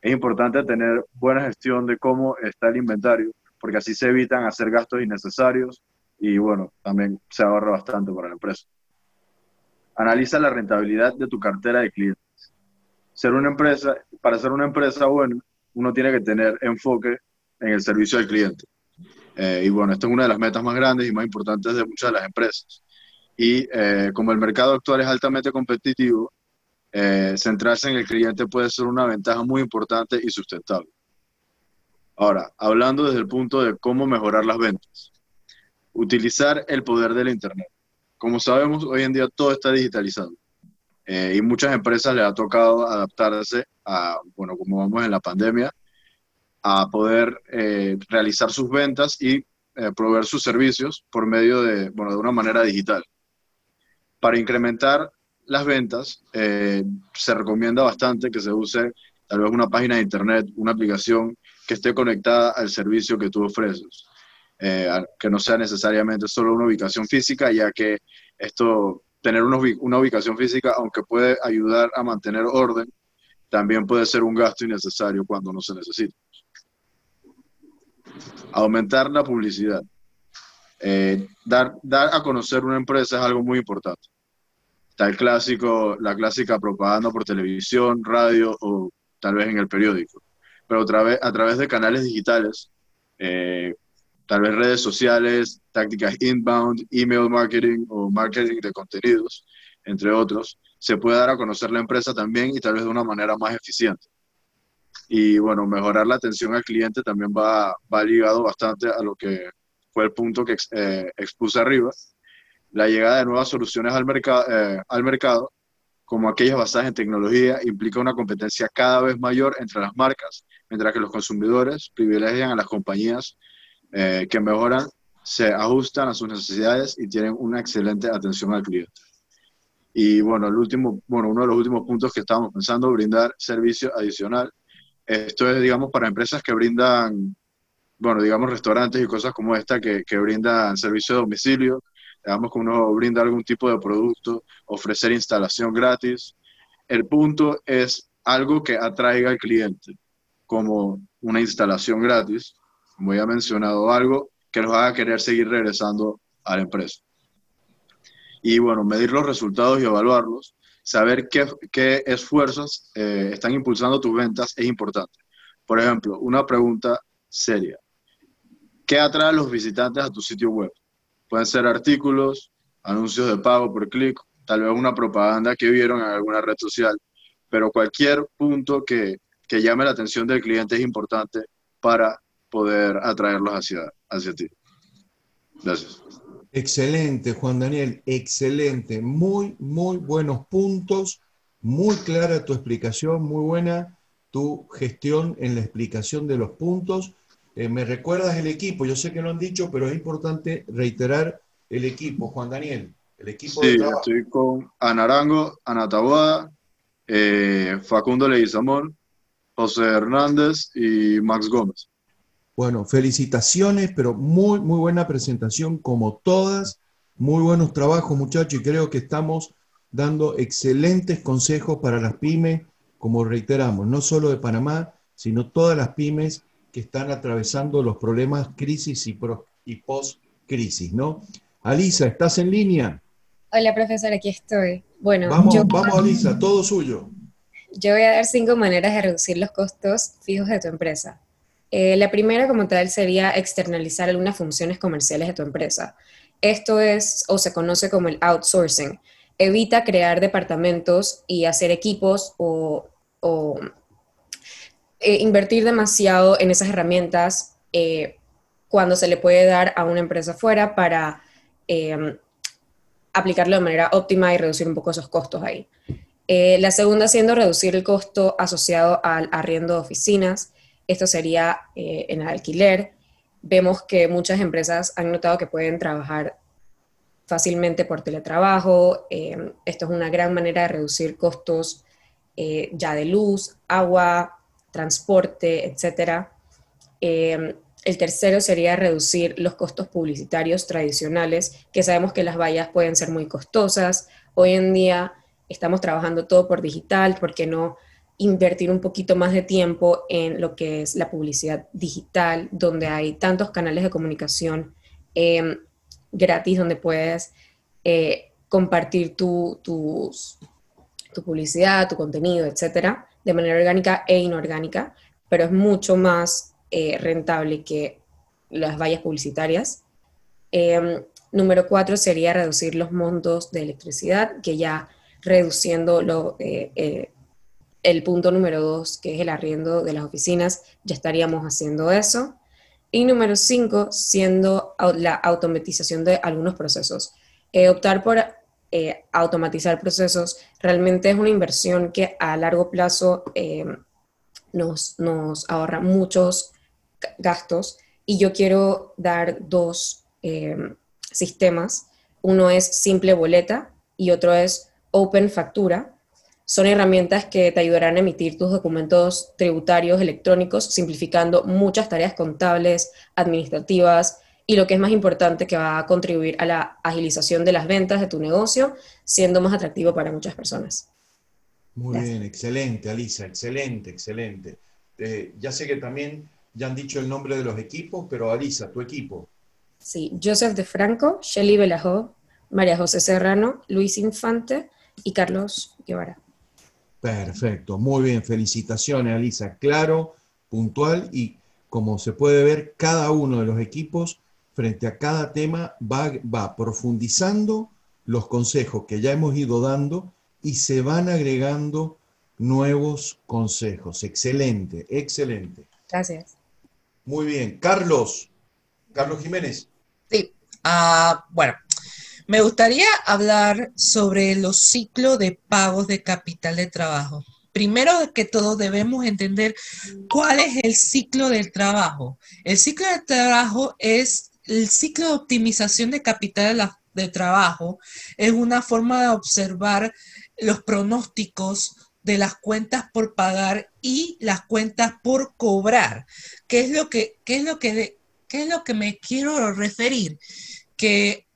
Es importante tener buena gestión de cómo está el inventario, porque así se evitan hacer gastos innecesarios y bueno, también se ahorra bastante para la empresa. Analiza la rentabilidad de tu cartera de clientes. Ser una empresa, para ser una empresa buena, uno tiene que tener enfoque en el servicio al cliente. Eh, y bueno, esta es una de las metas más grandes y más importantes de muchas de las empresas. Y eh, como el mercado actual es altamente competitivo, eh, centrarse en el cliente puede ser una ventaja muy importante y sustentable. Ahora, hablando desde el punto de cómo mejorar las ventas. Utilizar el poder del Internet. como sabemos, hoy en día todo está digitalizado. Eh, y muchas empresas les ha tocado adaptarse a, bueno, como vamos en la pandemia, a poder eh, realizar sus ventas y eh, proveer sus servicios por medio de, bueno, de una manera digital. Para incrementar las ventas, se recomienda bastante que se use tal vez una página de internet, una aplicación que esté conectada al servicio que tú ofreces. Que no sea necesariamente solo una ubicación física, ya que esto tener una, ubicación física, aunque puede ayudar a mantener orden, también puede ser un gasto innecesario cuando no se necesita. Aumentar la publicidad. Eh, dar, dar a conocer una empresa es algo muy importante. Está el clásico, la clásica propaganda por televisión, radio o tal vez en el periódico. Pero otra vez, a través de canales digitales, eh, tal vez redes sociales, tácticas inbound, email marketing o marketing de contenidos, entre otros, se puede dar a conocer la empresa también y tal vez de una manera más eficiente. Y bueno, mejorar la atención al cliente también va, va ligado bastante a lo que fue el punto que eh, expuse arriba. La llegada de nuevas soluciones al, mercado eh, al mercado, como aquellas basadas en tecnología, implica una competencia cada vez mayor entre las marcas, mientras que los consumidores privilegian a las compañías eh, que mejoran, se ajustan a sus necesidades y tienen una excelente atención al cliente. Y bueno, el último, bueno, uno de los últimos puntos que estábamos pensando, brindar servicio adicional. Esto es, digamos, para empresas que brindan, bueno, digamos, restaurantes y cosas como esta que, que brindan servicio de domicilio, digamos que uno brinda algún tipo de producto, ofrecer instalación gratis. El punto es algo que atraiga al cliente, como una instalación gratis, como ya he mencionado, algo que los haga querer seguir regresando a la empresa. Y bueno, medir los resultados y evaluarlos, saber qué, qué esfuerzos eh, están impulsando tus ventas es importante. Por ejemplo, una pregunta seria. ¿Qué atrae a los visitantes a tu sitio web? Pueden ser artículos, anuncios de pago por clic, tal vez una propaganda que vieron en alguna red social, pero cualquier punto que, que llame la atención del cliente es importante para poder atraerlos hacia, hacia ti. Gracias. Excelente, Juan Daniel, excelente. Muy, muy buenos puntos, muy clara tu explicación, muy buena tu gestión en la explicación de los puntos. Eh, me recuerdas el equipo, yo sé que lo han dicho, pero es importante reiterar el equipo, Juan Daniel. El equipo sí, estoy con Anarango, Ana Taboada, eh, Facundo Leguizamón, José Hernández y Max Gómez. Bueno, felicitaciones, pero muy, muy buena presentación como todas. Muy buenos trabajos, muchachos, y creo que estamos dando excelentes consejos para las pymes, como reiteramos, no solo de Panamá, sino todas las pymes que están atravesando los problemas crisis y, y post-crisis, ¿no? Alisa, ¿estás en línea? Hola, profesor, aquí estoy. Bueno, vamos, vamos, Alisa, todo suyo. Yo voy a dar cinco maneras de reducir los costos fijos de tu empresa. Eh, la primera como tal sería externalizar algunas funciones comerciales de tu empresa. Esto es o se conoce como el outsourcing. Evita crear departamentos y hacer equipos o, eh, invertir demasiado en esas herramientas eh, cuando se le puede dar a una empresa fuera para aplicarlo de manera óptima y reducir un poco esos costos ahí. la segunda siendo reducir el costo asociado al arriendo de oficinas. Esto sería eh, en alquiler. Vemos que muchas empresas han notado que pueden trabajar fácilmente por teletrabajo. Eh, esto es una gran manera de reducir costos eh, ya de luz, agua, transporte, etc. el tercero sería reducir los costos publicitarios tradicionales, que sabemos que las vallas pueden ser muy costosas. Hoy en día estamos trabajando todo por digital, porque no invertir un poquito más de tiempo en lo que es la publicidad digital, donde hay tantos canales de comunicación em, gratis, donde puedes eh, compartir tu, tu, publicidad, tu contenido, etcétera, de manera orgánica e inorgánica, pero es mucho más eh, rentable que las vallas publicitarias. Em, número cuatro sería reducir los montos de electricidad, que ya reduciendo lo, eh, el punto número dos, que es el arriendo de las oficinas, ya estaríamos haciendo eso. Y número cinco, siendo la automatización de algunos procesos. Eh, optar por eh, automatizar procesos realmente es una inversión que a largo plazo eh, nos, nos, ahorra muchos gastos y yo quiero dar dos sistemas. Uno es simple boleta y otro es open factura. Son herramientas que te ayudarán a emitir tus documentos tributarios electrónicos, simplificando muchas tareas contables, administrativas y lo que es más importante, que va a contribuir a la agilización de las ventas de tu negocio, siendo más atractivo para muchas personas. Muy bien, excelente, Alisa, excelente, excelente. Eh, ya sé que también ya han dicho el nombre de los equipos, pero Alisa, tu equipo. Sí, Joseph de Franco, Shelly Belajó, María José Serrano, Luis Infante y Carlos Guevara. Perfecto, muy bien, felicitaciones, Alisa. Claro, puntual y como se puede ver, cada uno de los equipos frente a cada tema va, va profundizando los consejos que ya hemos ido dando y se van agregando nuevos consejos. Excelente, excelente. Gracias. Muy bien. Carlos, Carlos Jiménez. Sí, ah, bueno, me gustaría hablar sobre los ciclos de pagos de capital de trabajo. Primero que todo debemos entender cuál es el ciclo del trabajo. El ciclo del trabajo es el ciclo de optimización de capital de, trabajo es una forma de observar los pronósticos de las cuentas por pagar y las cuentas por cobrar. ¿Qué es lo que, es lo que, qué es lo que me quiero referir? Que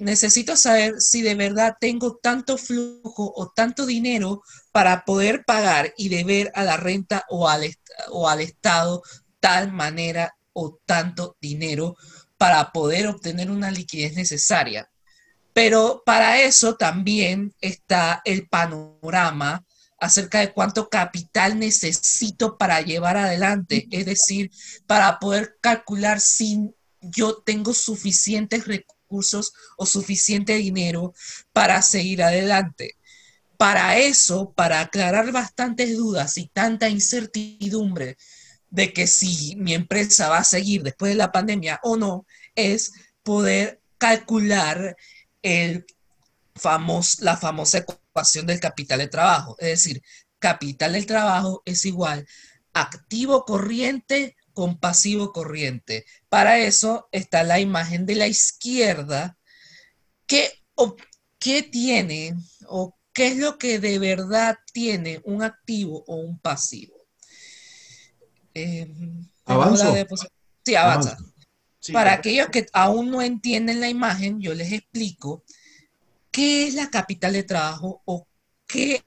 necesito saber si de verdad tengo tanto flujo o tanto dinero para poder pagar y deber a la renta o al, o al Estado tal manera o tanto dinero para poder obtener una liquidez necesaria. Pero para eso también está el panorama acerca de cuánto capital necesito para llevar adelante, es decir, para poder calcular si yo tengo suficientes recursos o suficiente dinero para seguir adelante. Para eso, para aclarar bastantes dudas y tanta incertidumbre de que si mi empresa va a seguir después de la pandemia o no, es poder calcular el la famosa ecuación del capital de trabajo. Es decir, capital del trabajo es igual activo corriente con pasivo corriente. Para eso está la imagen de la izquierda que, qué tiene o qué es lo que de verdad tiene un activo o un pasivo. Eh, ¿Avanza? Sí, avanza. Para aquellos que aún no entienden la imagen, yo les explico qué es la capital de trabajo o qué,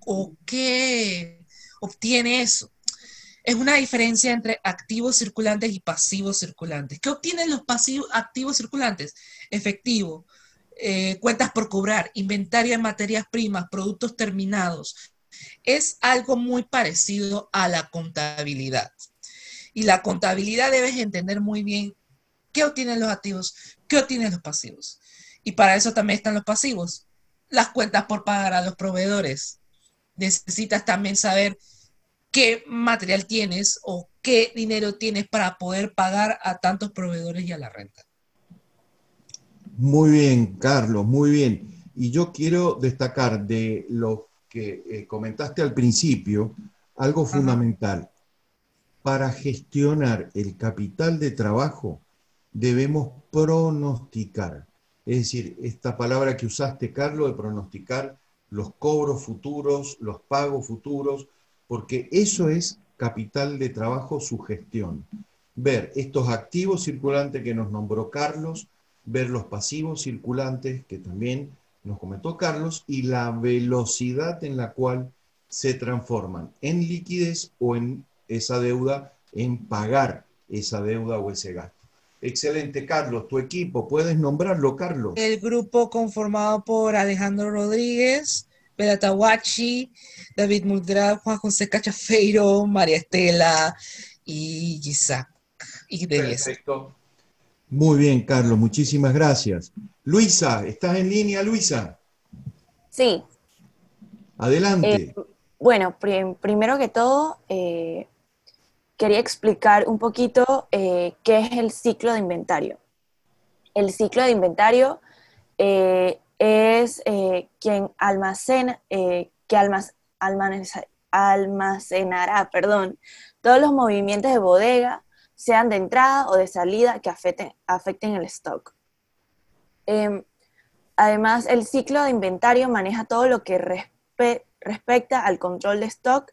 o qué obtiene eso. Es una diferencia entre activos circulantes y pasivos circulantes. ¿Qué obtienen los pasivos, activos circulantes? Efectivo, eh, cuentas por cobrar, inventario de materias primas, productos terminados. Es algo muy parecido a la contabilidad. Y la contabilidad debes entender muy bien qué obtienen los activos, qué obtienen los pasivos. Y para eso también están los pasivos. Las cuentas por pagar a los proveedores. Necesitas también saber qué material tienes o qué dinero tienes para poder pagar a tantos proveedores y a la renta. Muy bien, Carlos, muy bien. Y yo quiero destacar de lo que eh, comentaste al principio, algo fundamental. Para gestionar el capital de trabajo debemos pronosticar. Es decir, esta palabra que usaste, Carlos, de pronosticar los cobros futuros, los pagos futuros, porque eso es capital de trabajo, su gestión. Ver estos activos circulantes que nos nombró Carlos, ver los pasivos circulantes que también nos comentó Carlos y la velocidad en la cual se transforman en liquidez o en esa deuda en pagar esa deuda o ese gasto. Excelente, Carlos. Tu equipo, ¿puedes nombrarlo, Carlos? El grupo conformado por Alejandro Rodríguez, Tawachi, David Muldra, Juan José Cachafeiro, María Estela y Isaac. Y Perfecto. Muy bien, Carlos. Muchísimas gracias. Luisa, ¿estás en línea, Luisa? Sí. Adelante. Eh, bueno, primero que todo, eh, quería explicar un poquito eh, qué es el ciclo de inventario. El ciclo de inventario eh, es eh, quien almacena, eh, que almacenará perdón, todos los movimientos de bodega, sean de entrada o de salida, que afecten, afecten el stock. Em, además, el ciclo de inventario maneja todo lo que respe- respecta al control de stock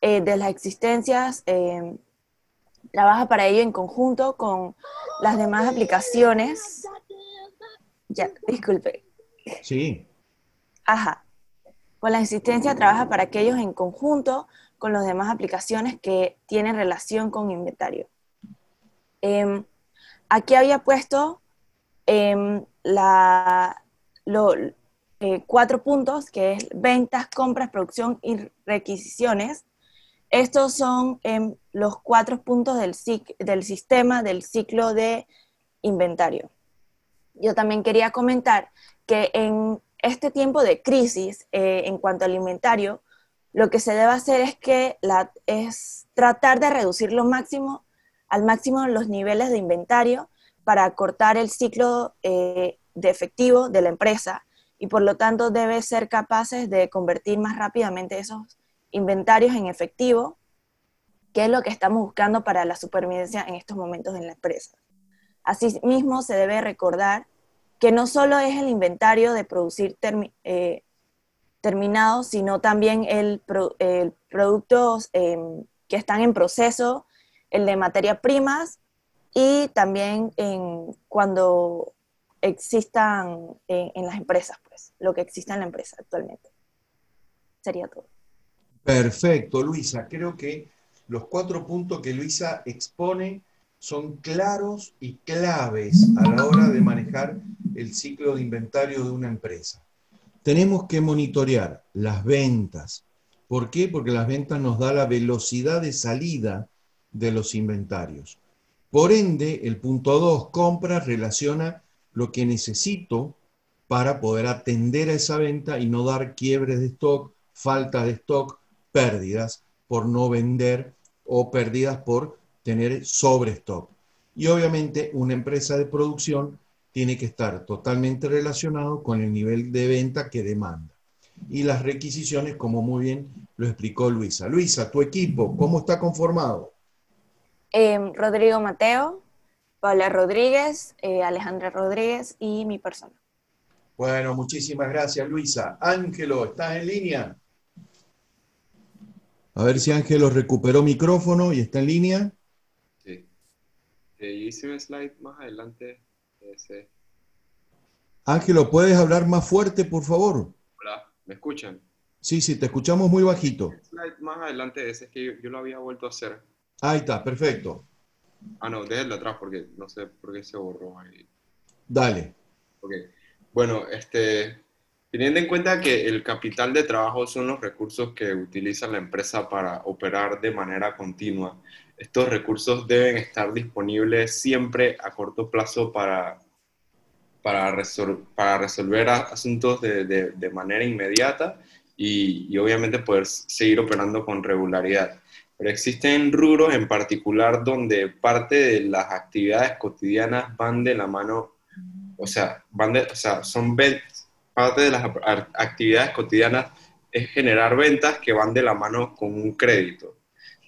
eh, de las existencias, em, trabaja para ello en conjunto con las demás aplicaciones. Ya, disculpe. Sí. Ajá. Con la existencia trabaja para aquellos en conjunto con las demás aplicaciones que tienen relación con inventario. Em, aquí había puesto em, eh, cuatro puntos, que es ventas, compras, producción y requisiciones. Estos son em, los cuatro puntos del, del sistema del ciclo de inventario. Yo también quería comentar que en este tiempo de crisis, eh, en cuanto al inventario, lo que se debe hacer es que es tratar de reducir lo máximo, al máximo los niveles de inventario para cortar el ciclo eh, de efectivo de la empresa y por lo tanto debe ser capaces de convertir más rápidamente esos inventarios en efectivo, que es lo que estamos buscando para la supervivencia en estos momentos en la empresa. Asimismo, se debe recordar que no solo es el inventario de producir termi- eh, terminado, sino también el, pro- productos em, que están en proceso, el de materias primas y también en cuando existan en, en las empresas, pues, lo que exista en la empresa actualmente. Sería todo. Perfecto, Luisa. Creo que los cuatro puntos que Luisa expone son claros y claves a la hora de manejar el ciclo de inventario de una empresa. Tenemos que monitorear las ventas. ¿Por qué? Porque las ventas nos da la velocidad de salida de los inventarios. Por ende, el punto 2, compras, relaciona lo que necesito para poder atender a esa venta y no dar quiebres de stock, falta de stock, pérdidas por no vender o pérdidas por tener sobre stock. Y obviamente una empresa de producción tiene que estar totalmente relacionado con el nivel de venta que demanda. Y las requisiciones, como muy bien lo explicó Luisa. Luisa, tu equipo, ¿cómo está conformado? Em, Rodrigo Mateo, Paula Rodríguez, eh, Alejandra Rodríguez y mi persona. Bueno, muchísimas gracias, Luisa. Ángelo, ¿estás en línea? A ver si Ángelo recuperó micrófono y está en línea. Sí. Eh, yo hice un slide más adelante. Ángelo, ¿puedes hablar más fuerte, por favor? Hola, ¿me escuchan? Sí, sí, te escuchamos muy bajito. Más adelante de ese es que yo, yo lo había vuelto a hacer. Ahí está, perfecto. Ah, no, déjenlo atrás porque no sé por qué se borró ahí. Dale. Ok. Bueno, este, teniendo en cuenta que el capital de trabajo son los recursos que utiliza la empresa para operar de manera continua, estos recursos deben estar disponibles siempre a corto plazo para, para, resol- para resolver asuntos de, de- manera inmediata y, y obviamente poder seguir operando con regularidad. Pero existen rubros en particular donde parte de las actividades cotidianas van de la mano o sea, van de- o sea, son parte de las actividades cotidianas es generar ventas que van de la mano con un crédito,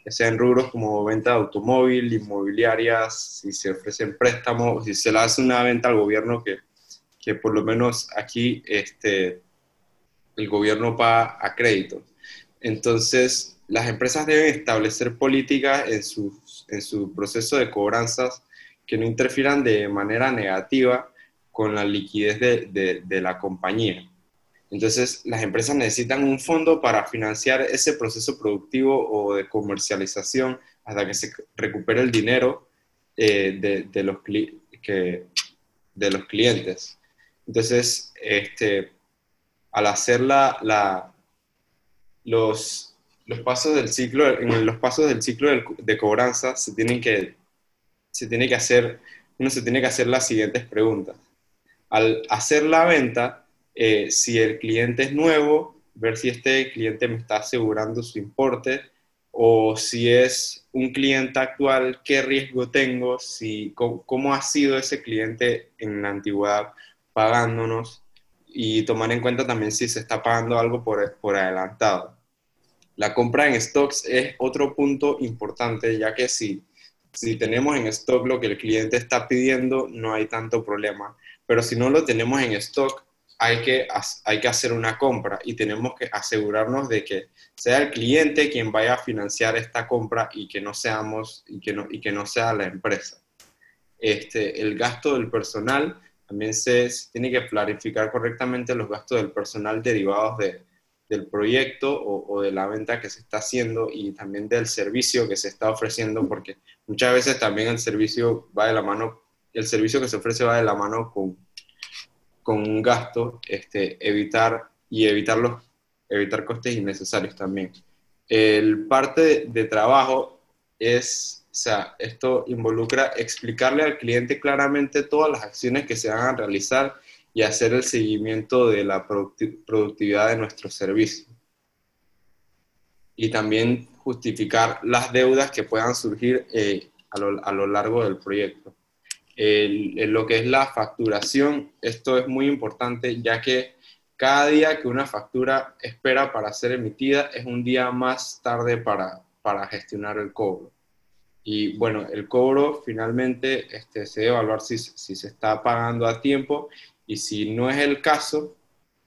ya sea en rubros como venta de automóvil, inmobiliarias, si se ofrecen préstamos, si se le hace una venta al gobierno que, que por lo menos aquí este, el gobierno paga a crédito. Entonces, las empresas deben establecer políticas en su, en su proceso de cobranzas que no interfieran de manera negativa con la liquidez de, de- de la compañía. Entonces, las empresas necesitan un fondo para financiar ese proceso productivo o de comercialización hasta que se recupere el dinero eh, de, de los, que, de los clientes. Entonces, este, al hacer la, la- los, los pasos del ciclo, en los pasos del ciclo del- de cobranza se tienen que, se tiene que hacer, uno se tiene que hacer las siguientes preguntas. Al hacer la venta, eh, si el cliente es nuevo, ver si este cliente me está asegurando su importe o si es un cliente actual, qué riesgo tengo, si, cómo, cómo ha sido ese cliente en la antigüedad, pagándonos y tomar en cuenta también si se está pagando algo por, por adelantado. La compra en stocks es otro punto importante, ya que si, si tenemos en stock lo que el cliente está pidiendo, no hay tanto problema. Pero si no lo tenemos en stock, hay que, hay que hacer una compra y tenemos que asegurarnos de que sea el cliente quien vaya a financiar esta compra y que no seamos y que no, y que no sea la empresa. Este, el gasto del personal también se, tiene que planificar correctamente los gastos del personal derivados de, del proyecto o, o, de la venta que se está haciendo y también del servicio que se está ofreciendo, porque muchas veces también el servicio va de la mano, el servicio que se ofrece va de la mano con, con un gasto, este, evitar y evitar, los, evitar costes innecesarios también. El parte de trabajo es o sea, esto involucra explicarle al cliente claramente todas las acciones que se van a realizar y hacer el seguimiento de la productividad de nuestro servicio. Y también justificar las deudas que puedan surgir eh, a, lo, a, lo, largo del proyecto. El, el, lo que es la facturación, esto es muy importante ya que cada día que una factura espera para ser emitida es un día más tarde para, para gestionar el cobro. Y bueno, el cobro finalmente este, se debe evaluar si, si, se está pagando a tiempo y si no es el caso,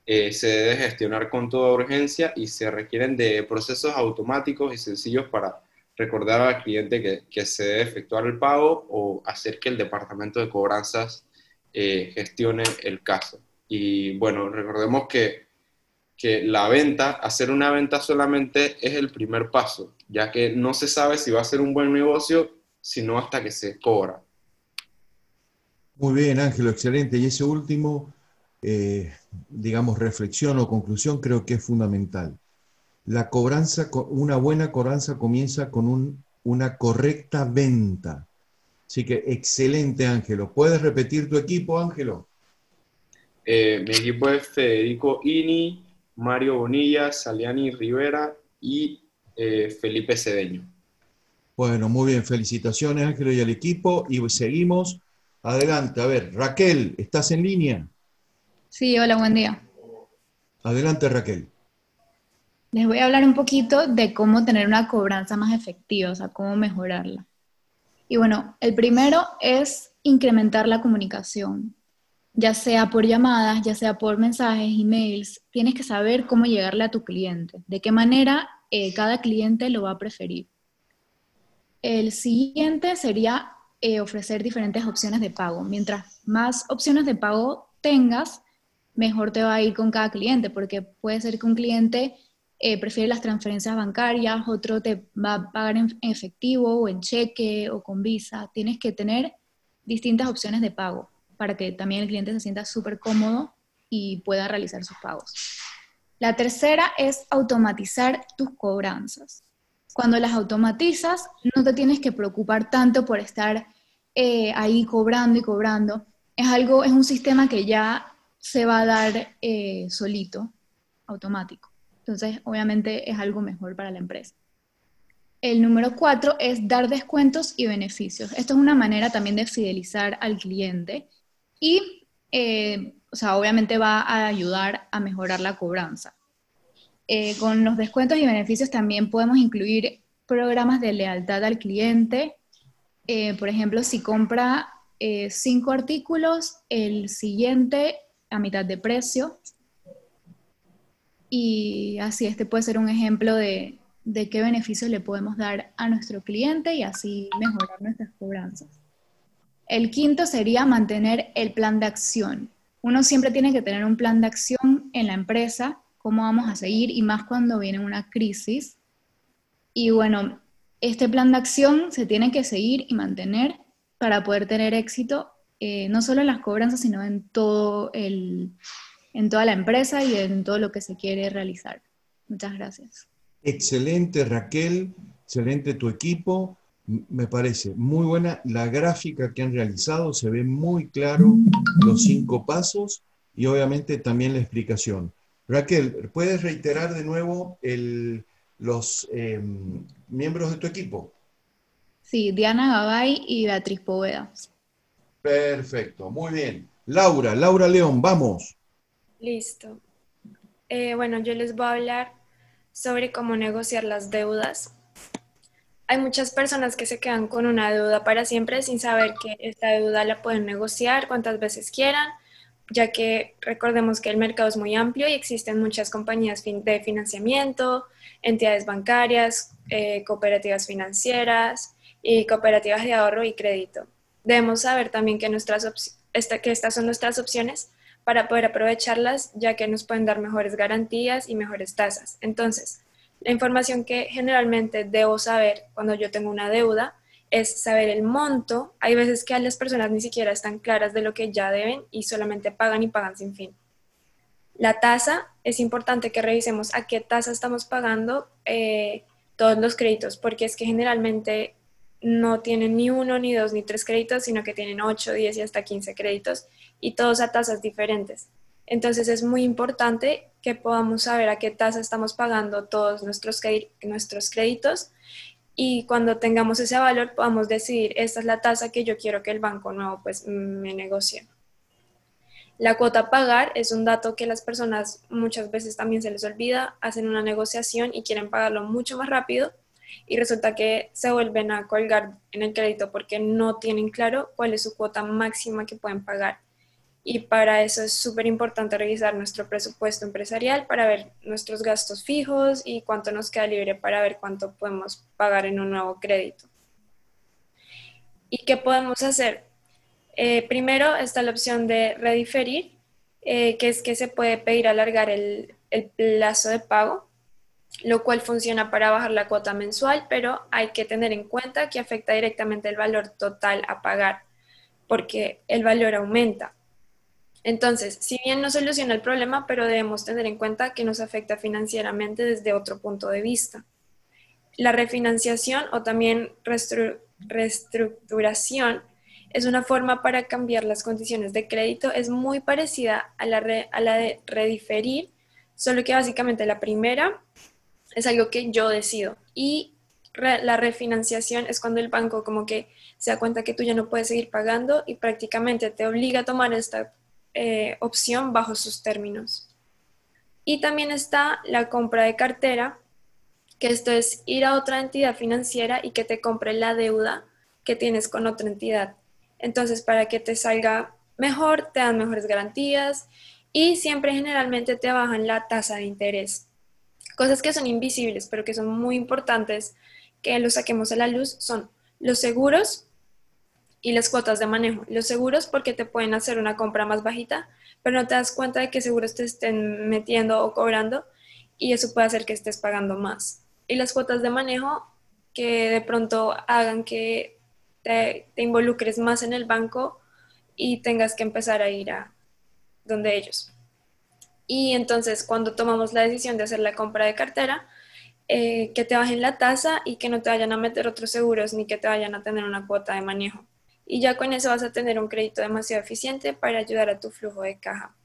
eh, se debe gestionar con toda urgencia y se requieren de procesos automáticos y sencillos para recordar al cliente que, que se debe efectuar el pago o hacer que el departamento de cobranzas eh, gestione el caso. Y bueno, recordemos que que la venta, hacer una venta solamente es el primer paso, ya que no se sabe si va a ser un buen negocio, sino hasta que se cobra. Muy bien, Ángelo, excelente. Y ese último, eh, digamos, reflexión o conclusión creo que es fundamental. La cobranza, una buena cobranza comienza con un, una correcta venta. Así que excelente, Ángelo. ¿Puedes repetir tu equipo, Ángelo? Eh, mi equipo es Federico Ini, Mario Bonilla, Saliani Rivera y eh, Felipe Cedeño. Bueno, muy bien, felicitaciones Ángelo y al equipo y seguimos adelante. A ver, Raquel, ¿estás en línea? Sí, hola, buen día. Adelante Raquel. Les voy a hablar un poquito de cómo tener una cobranza más efectiva, o sea, cómo mejorarla. Y bueno, el primero es incrementar la comunicación ya sea por llamadas, ya sea por mensajes, emails, tienes que saber cómo llegarle a tu cliente, de qué manera eh, cada cliente lo va a preferir. El siguiente sería eh, ofrecer diferentes opciones de pago. Mientras más opciones de pago tengas, mejor te va a ir con cada cliente, porque puede ser que un cliente eh, prefiere las transferencias bancarias, otro te va a pagar en efectivo o en cheque o con visa. Tienes que tener distintas opciones de pago para que también el cliente se sienta súper cómodo y pueda realizar sus pagos. La tercera es automatizar tus cobranzas. Cuando las automatizas, no te tienes que preocupar tanto por estar eh, ahí cobrando y cobrando. Es algo, es un sistema que ya se va a dar eh, solito, automático. Entonces, obviamente es algo mejor para la empresa. El número cuatro es dar descuentos y beneficios. Esto es una manera también de fidelizar al cliente y, eh, o sea, obviamente va a ayudar a mejorar la cobranza. Eh, con los descuentos y beneficios también podemos incluir programas de lealtad al cliente. Eh, por ejemplo, si compra cinco artículos, el siguiente a mitad de precio. Y así este puede ser un ejemplo de, de qué beneficios le podemos dar a nuestro cliente y así mejorar nuestras cobranzas. El quinto sería mantener el plan de acción. Uno siempre tiene que tener un plan de acción en la empresa, cómo vamos a seguir y más cuando viene una crisis. Y bueno, este plan de acción se tiene que seguir y mantener para poder tener éxito, eh, no solo en las cobranzas, sino en, todo el, en toda la empresa y en todo lo que se quiere realizar. Muchas gracias. Excelente, Raquel. Excelente tu equipo me parece muy buena la gráfica que han realizado, se ve muy claro los cinco pasos y obviamente también la explicación. Raquel, ¿puedes reiterar de nuevo los em, miembros de tu equipo? Sí, Diana Gabay y Beatriz Poveda. Perfecto, muy bien. Laura, Laura León, vamos. Listo. Eh, bueno, yo les voy a hablar sobre cómo negociar las deudas. Hay muchas personas que se quedan con una deuda para siempre sin saber que esta deuda la pueden negociar cuantas veces quieran, ya que recordemos que el mercado es muy amplio y existen muchas compañías de financiamiento, entidades bancarias, eh, cooperativas financieras y cooperativas de ahorro y crédito. Debemos saber también que, nuestras que estas son nuestras opciones para poder aprovecharlas, ya que nos pueden dar mejores garantías y mejores tasas. Entonces, la información que generalmente debo saber cuando yo tengo una deuda es saber el monto. Hay veces que las personas ni siquiera están claras de lo que ya deben y solamente pagan y pagan sin fin. La tasa, es importante que revisemos a qué tasa estamos pagando eh, todos los créditos, porque es que generalmente no tienen ni uno, ni dos, ni tres créditos, sino que tienen 8, 10 y hasta 15 créditos y todos a tasas diferentes. Entonces es muy importante que podamos saber a qué tasa estamos pagando todos nuestros, créditos y cuando tengamos ese valor podamos decidir, esta es la tasa que yo quiero que el banco nuevo pues me negocie. La cuota a pagar es un dato que las personas muchas veces también se les olvida, hacen una negociación y quieren pagarlo mucho más rápido y resulta que se vuelven a colgar en el crédito porque no tienen claro cuál es su cuota máxima que pueden pagar. Y para eso es súper importante revisar nuestro presupuesto empresarial para ver nuestros gastos fijos y cuánto nos queda libre para ver cuánto podemos pagar en un nuevo crédito. ¿Y qué podemos hacer? Eh, primero está la opción de rediferir, eh, que es que se puede pedir alargar el, el plazo de pago lo cual funciona para bajar la cuota mensual, pero hay que tener en cuenta que afecta directamente el valor total a pagar, porque el valor aumenta. Entonces, si bien no soluciona el problema, pero debemos tener en cuenta que nos afecta financieramente desde otro punto de vista. La refinanciación o también reestructuración es una forma para cambiar las condiciones de crédito, es muy parecida a la, de rediferir, solo que básicamente la primera es algo que yo decido. Y la refinanciación es cuando el banco como que se da cuenta que tú ya no puedes seguir pagando y prácticamente te obliga a tomar esta eh, opción bajo sus términos. Y también está la compra de cartera, que esto es ir a otra entidad financiera y que te compre la deuda que tienes con otra entidad. Entonces, para que te salga mejor, te dan mejores garantías y siempre generalmente te bajan la tasa de interés. Cosas que son invisibles, pero que son muy importantes que lo saquemos a la luz son los seguros y las cuotas de manejo. Los seguros porque te pueden hacer una compra más bajita, pero no te das cuenta de qué seguros te estén metiendo o cobrando y eso puede hacer que estés pagando más. Y las cuotas de manejo que de pronto hagan que te, te involucres más en el banco y tengas que empezar a ir a donde ellos. Y entonces cuando tomamos la decisión de hacer la compra de cartera, eh, que te bajen la tasa y que no te vayan a meter otros seguros ni que te vayan a tener una cuota de manejo. Y ya con eso vas a tener un crédito demasiado eficiente para ayudar a tu flujo de caja.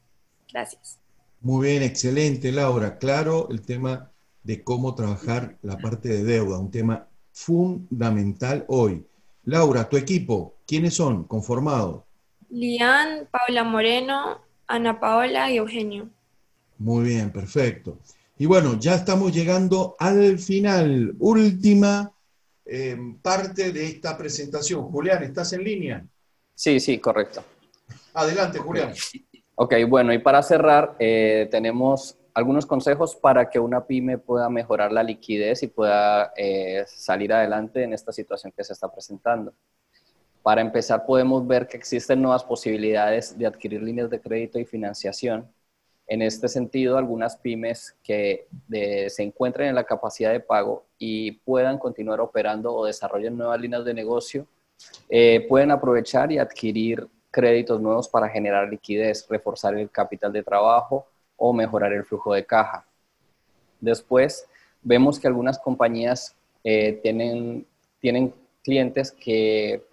Gracias. Muy bien, excelente, Laura. Claro, el tema de cómo trabajar la parte de deuda, un tema fundamental hoy. Laura, tu equipo, ¿quiénes son conformados? Lian, Paula Moreno, Ana Paola y Eugenio. Muy bien, perfecto. Y bueno, ya estamos llegando al final, última eh, parte de esta presentación. Julián, ¿estás en línea? Sí, sí, correcto. Adelante, Julián. Ok, bueno, y para cerrar, eh, tenemos algunos consejos para que una pyme pueda mejorar la liquidez y pueda eh, salir adelante en esta situación que se está presentando. Para empezar, podemos ver que existen nuevas posibilidades de adquirir líneas de crédito y financiación en este sentido, algunas pymes que se encuentren en la capacidad de pago y puedan continuar operando o desarrollen nuevas líneas de negocio, eh, pueden aprovechar y adquirir créditos nuevos para generar liquidez, reforzar el capital de trabajo o mejorar el flujo de caja. Después, vemos que algunas compañías eh, tienen, tienen clientes que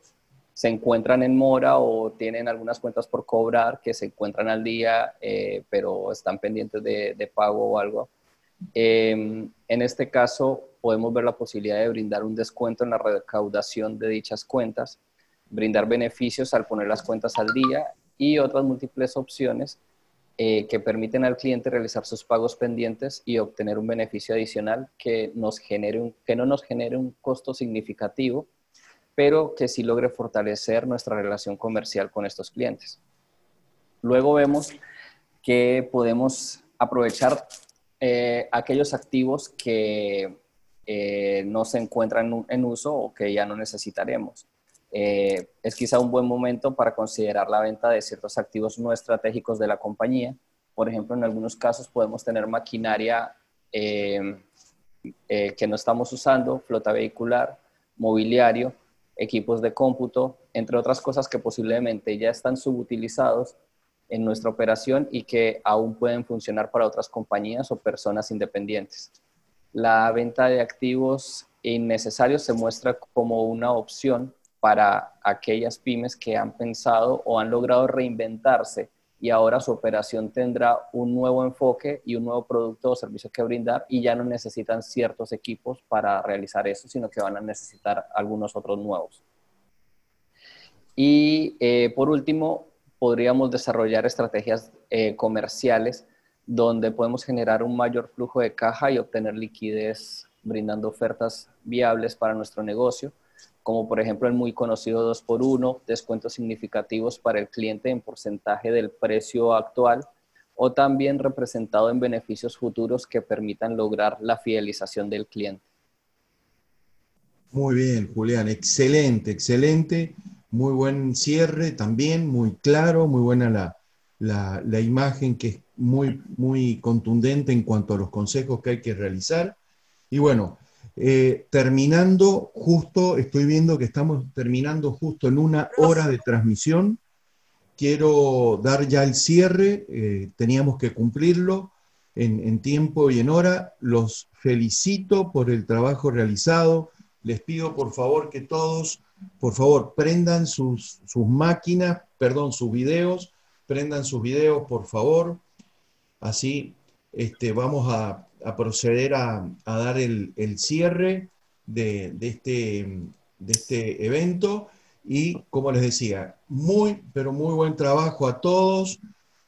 se encuentran en mora o tienen algunas cuentas por cobrar que se encuentran al día, eh, pero están pendientes de, pago o algo. Em, en este caso, podemos ver la posibilidad de brindar un descuento en la recaudación de dichas cuentas, brindar beneficios al poner las cuentas al día y otras múltiples opciones eh, que permiten al cliente realizar sus pagos pendientes y obtener un beneficio adicional que, nos genere un, que no nos genere un costo significativo, pero que sí logre fortalecer nuestra relación comercial con estos clientes. Luego vemos que podemos aprovechar eh, aquellos activos que eh, no se encuentran en uso o que ya no necesitaremos. Eh, es quizá un buen momento para considerar la venta de ciertos activos no estratégicos de la compañía. Por ejemplo, en algunos casos podemos tener maquinaria que no estamos usando, flota vehicular, mobiliario, equipos de cómputo, entre otras cosas que posiblemente ya están subutilizados en nuestra operación y que aún pueden funcionar para otras compañías o personas independientes. La venta de activos innecesarios se muestra como una opción para aquellas pymes que han pensado o han logrado reinventarse y ahora su operación tendrá un nuevo enfoque y un nuevo producto o servicio que brindar y ya no necesitan ciertos equipos para realizar eso, sino que van a necesitar algunos otros nuevos. Y eh, por último, podríamos desarrollar estrategias eh, comerciales donde podemos generar un mayor flujo de caja y obtener liquidez brindando ofertas viables para nuestro negocio como por ejemplo el muy conocido 2x1, descuentos significativos para el cliente en porcentaje del precio actual, o también representado en beneficios futuros que permitan lograr la fidelización del cliente. Muy bien, Julián, excelente, excelente, muy buen cierre también, muy claro, muy buena la, la, la imagen que es muy, muy contundente en cuanto a los consejos que hay que realizar. Y bueno, eh, terminando justo, estoy viendo que estamos terminando justo en una hora de transmisión. Quiero dar ya el cierre, eh, teníamos que cumplirlo en, tiempo y en hora. Los felicito por el trabajo realizado. Les pido por favor que todos, por favor, prendan sus, sus máquinas, perdón, sus videos, prendan sus videos, por favor. Así este, vamos a proceder a, dar el, cierre de, este, de este evento. Y como les decía, muy, pero muy buen trabajo a todos.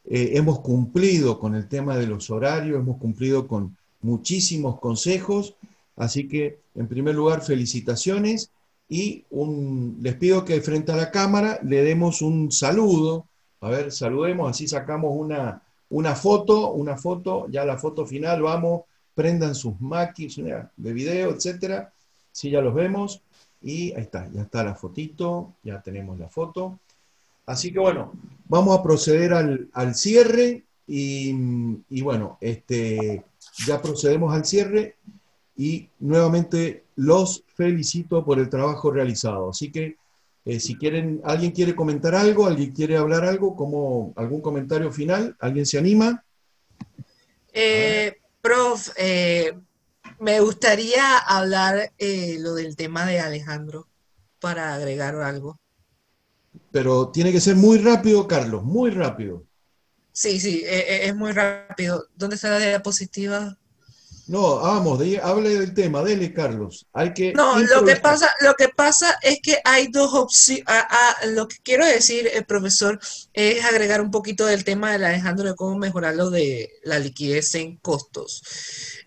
Eh, hemos cumplido con el tema de los horarios, hemos cumplido con muchísimos consejos. Así que, en primer lugar, felicitaciones y les pido que frente a la cámara le demos un saludo. A ver, saludemos, así sacamos una, una foto, una foto, ya la foto final, vamos, prendan sus máquinas de video, etcétera. Sí, ya los vemos. Y ahí está, ya está la fotito, ya tenemos la foto. Así que bueno, vamos a proceder al, cierre y, bueno, este, ya procedemos al cierre y nuevamente los felicito por el trabajo realizado. Así que eh, si quieren, alguien quiere comentar algo, alguien quiere hablar algo, como algún comentario final, ¿alguien se anima? Eh, prof, eh, me gustaría hablar lo del tema de Alejandro para agregar algo. Pero tiene que ser muy rápido, Carlos, muy rápido. Sí, sí, es muy rápido. ¿Dónde está la diapositiva? No, vamos, hable del tema, dele, Carlos. Hay que no, lo que pasa, lo que pasa es que hay dos opciones. lo que quiero decir, el profesor, es agregar un poquito del tema de Alejandro de cómo mejorar lo de la liquidez en costos.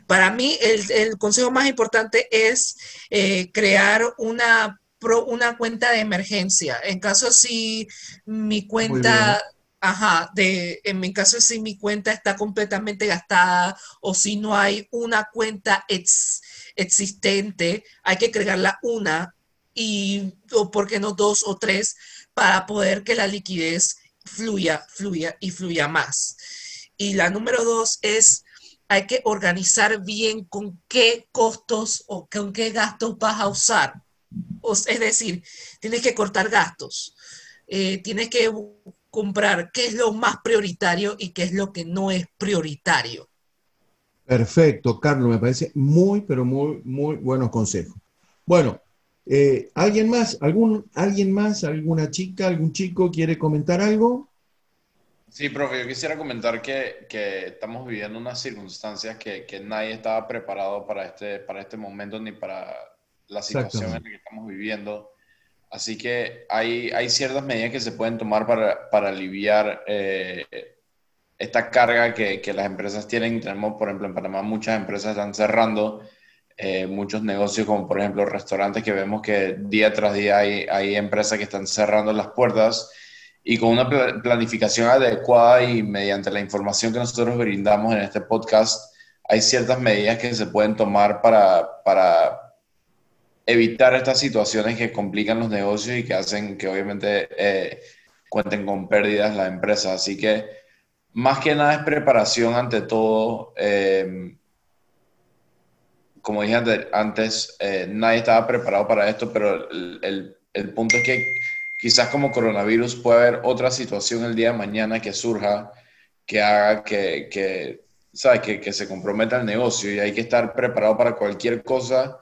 Para mí, el, consejo más importante es eh, crear una, una cuenta de emergencia. En caso si mi cuenta ajá, de, en mi caso si mi cuenta está completamente gastada o si no hay una cuenta existente, hay que crearla una y, o por qué no dos o tres, para poder que la liquidez fluya, fluya y fluya más. Y la número dos es, hay que organizar bien con qué costos o con qué gastos vas a usar. Es decir, tienes que cortar gastos. Eh, tienes que comprar qué es lo más prioritario y qué es lo que no es prioritario. Perfecto, Carlos, me parece muy, pero muy, muy buenos consejos. Bueno, eh, ¿alguien más? ¿Algún, ¿Alguien más? ¿Alguna chica, algún chico quiere comentar algo? Sí, profe, yo quisiera comentar que, que estamos viviendo unas circunstancias que, que, nadie estaba preparado para este, para este momento ni para la situación en la que estamos viviendo Así que hay, ciertas medidas que se pueden tomar para, aliviar eh, esta carga que, las empresas tienen. Tenemos, por ejemplo, en Panamá muchas empresas están cerrando eh, muchos negocios, como por ejemplo restaurantes, que vemos que día tras día hay, empresas que están cerrando las puertas y con una planificación adecuada y mediante la información que nosotros brindamos en este podcast, hay ciertas medidas que se pueden tomar para evitar estas situaciones que complican los negocios y que hacen que obviamente eh, cuenten con pérdidas las empresas. Así que más que nada es preparación ante todo. Eh, como dije antes, eh, nadie estaba preparado para esto, pero el, el, punto es que quizás como coronavirus puede haber otra situación el día de mañana que surja que haga que, que, Que, que se comprometa el negocio y hay que estar preparado para cualquier cosa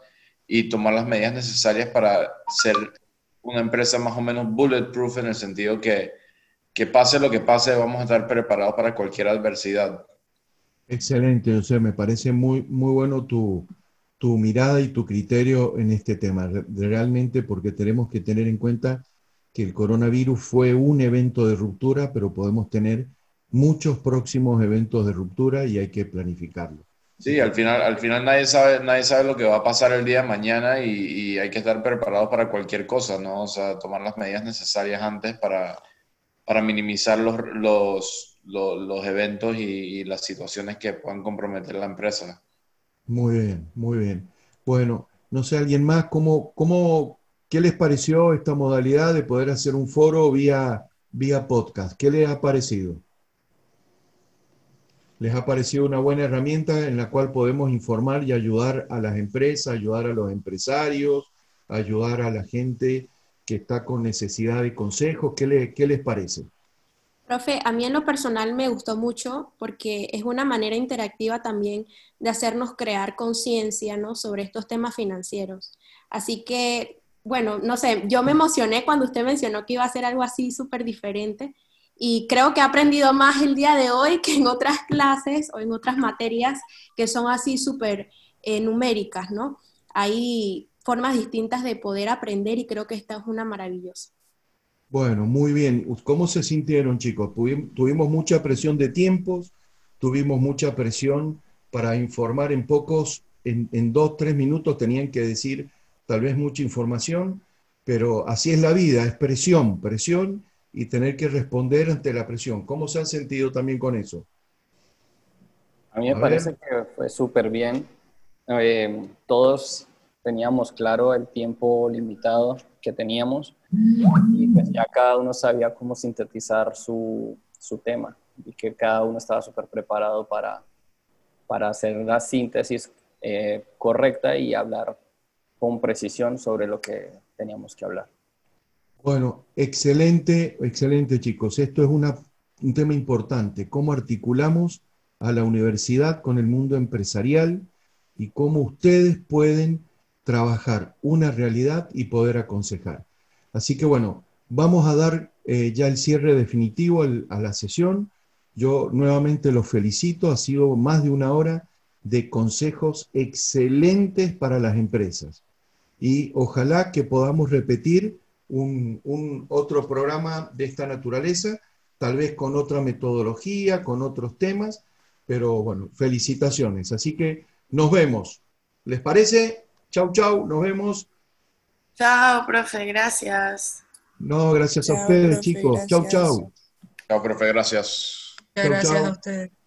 y tomar las medidas necesarias para ser una empresa más o menos bulletproof en el sentido que, que pase lo que pase, vamos a estar preparados para cualquier adversidad. Excelente, José, me parece muy, muy bueno tu, tu mirada y tu criterio en este tema, realmente porque tenemos que tener en cuenta que el coronavirus fue un evento de ruptura, pero podemos tener muchos próximos eventos de ruptura y hay que planificarlo. Sí, al final, al final nadie, sabe, nadie sabe lo que va a pasar el día de mañana y, hay que estar preparados para cualquier cosa, ¿no? O sea, tomar las medidas necesarias antes para, para minimizar los, los, los, eventos y, y las situaciones que puedan comprometer la empresa. Muy bien, muy bien. Bueno, no sé, alguien más, ¿cómo, cómo, ¿qué les pareció esta modalidad de poder hacer un foro vía, vía podcast? ¿Qué les ha parecido? ¿Les ha parecido una buena herramienta en la cual podemos informar y ayudar a las empresas, ayudar a los empresarios, ayudar a la gente que está con necesidad de consejos? ¿Qué, qué les parece? Profe, a mí en lo personal me gustó mucho porque es una manera interactiva también de hacernos crear conciencia ¿no? sobre estos temas financieros. Así que, bueno, no sé, yo me emocioné cuando usted mencionó que iba a ser algo así súper diferente y creo que he aprendido más el día de hoy que en otras clases o en otras materias que son así súper eh, numéricas, ¿no? Hay formas distintas de poder aprender y creo que esta es una maravillosa. Bueno, muy bien. ¿Cómo se sintieron, chicos? Tuvimos mucha presión de tiempos, tuvimos mucha presión para informar en pocos, en, en, dos, tres minutos tenían que decir tal vez mucha información, pero así es la vida, es presión, presión y tener que responder ante la presión. ¿Cómo se han sentido también con eso? A mí me parece que fue súper bien. Eh, todos teníamos claro el tiempo limitado que teníamos y pues ya cada uno sabía cómo sintetizar su, su tema y que cada uno estaba súper preparado para, para hacer la síntesis eh, correcta y hablar con precisión sobre lo que teníamos que hablar. Bueno, excelente, excelente chicos. Esto es un tema importante, cómo articulamos a la universidad con el mundo empresarial y cómo ustedes pueden trabajar una realidad y poder aconsejar. Así que bueno, vamos a dar eh, ya el cierre definitivo a la sesión. Yo nuevamente los felicito, ha sido más de una hora de consejos excelentes para las empresas. Y ojalá que podamos repetir un, un otro programa de esta naturaleza, tal vez con otra metodología, con otros temas, pero bueno, felicitaciones. Así que nos vemos. ¿Les parece? Chau, chau, nos vemos. Chao, profe, gracias. No, gracias a ustedes, chicos. Chau, chau. Chao, profe, gracias. gracias a ustedes.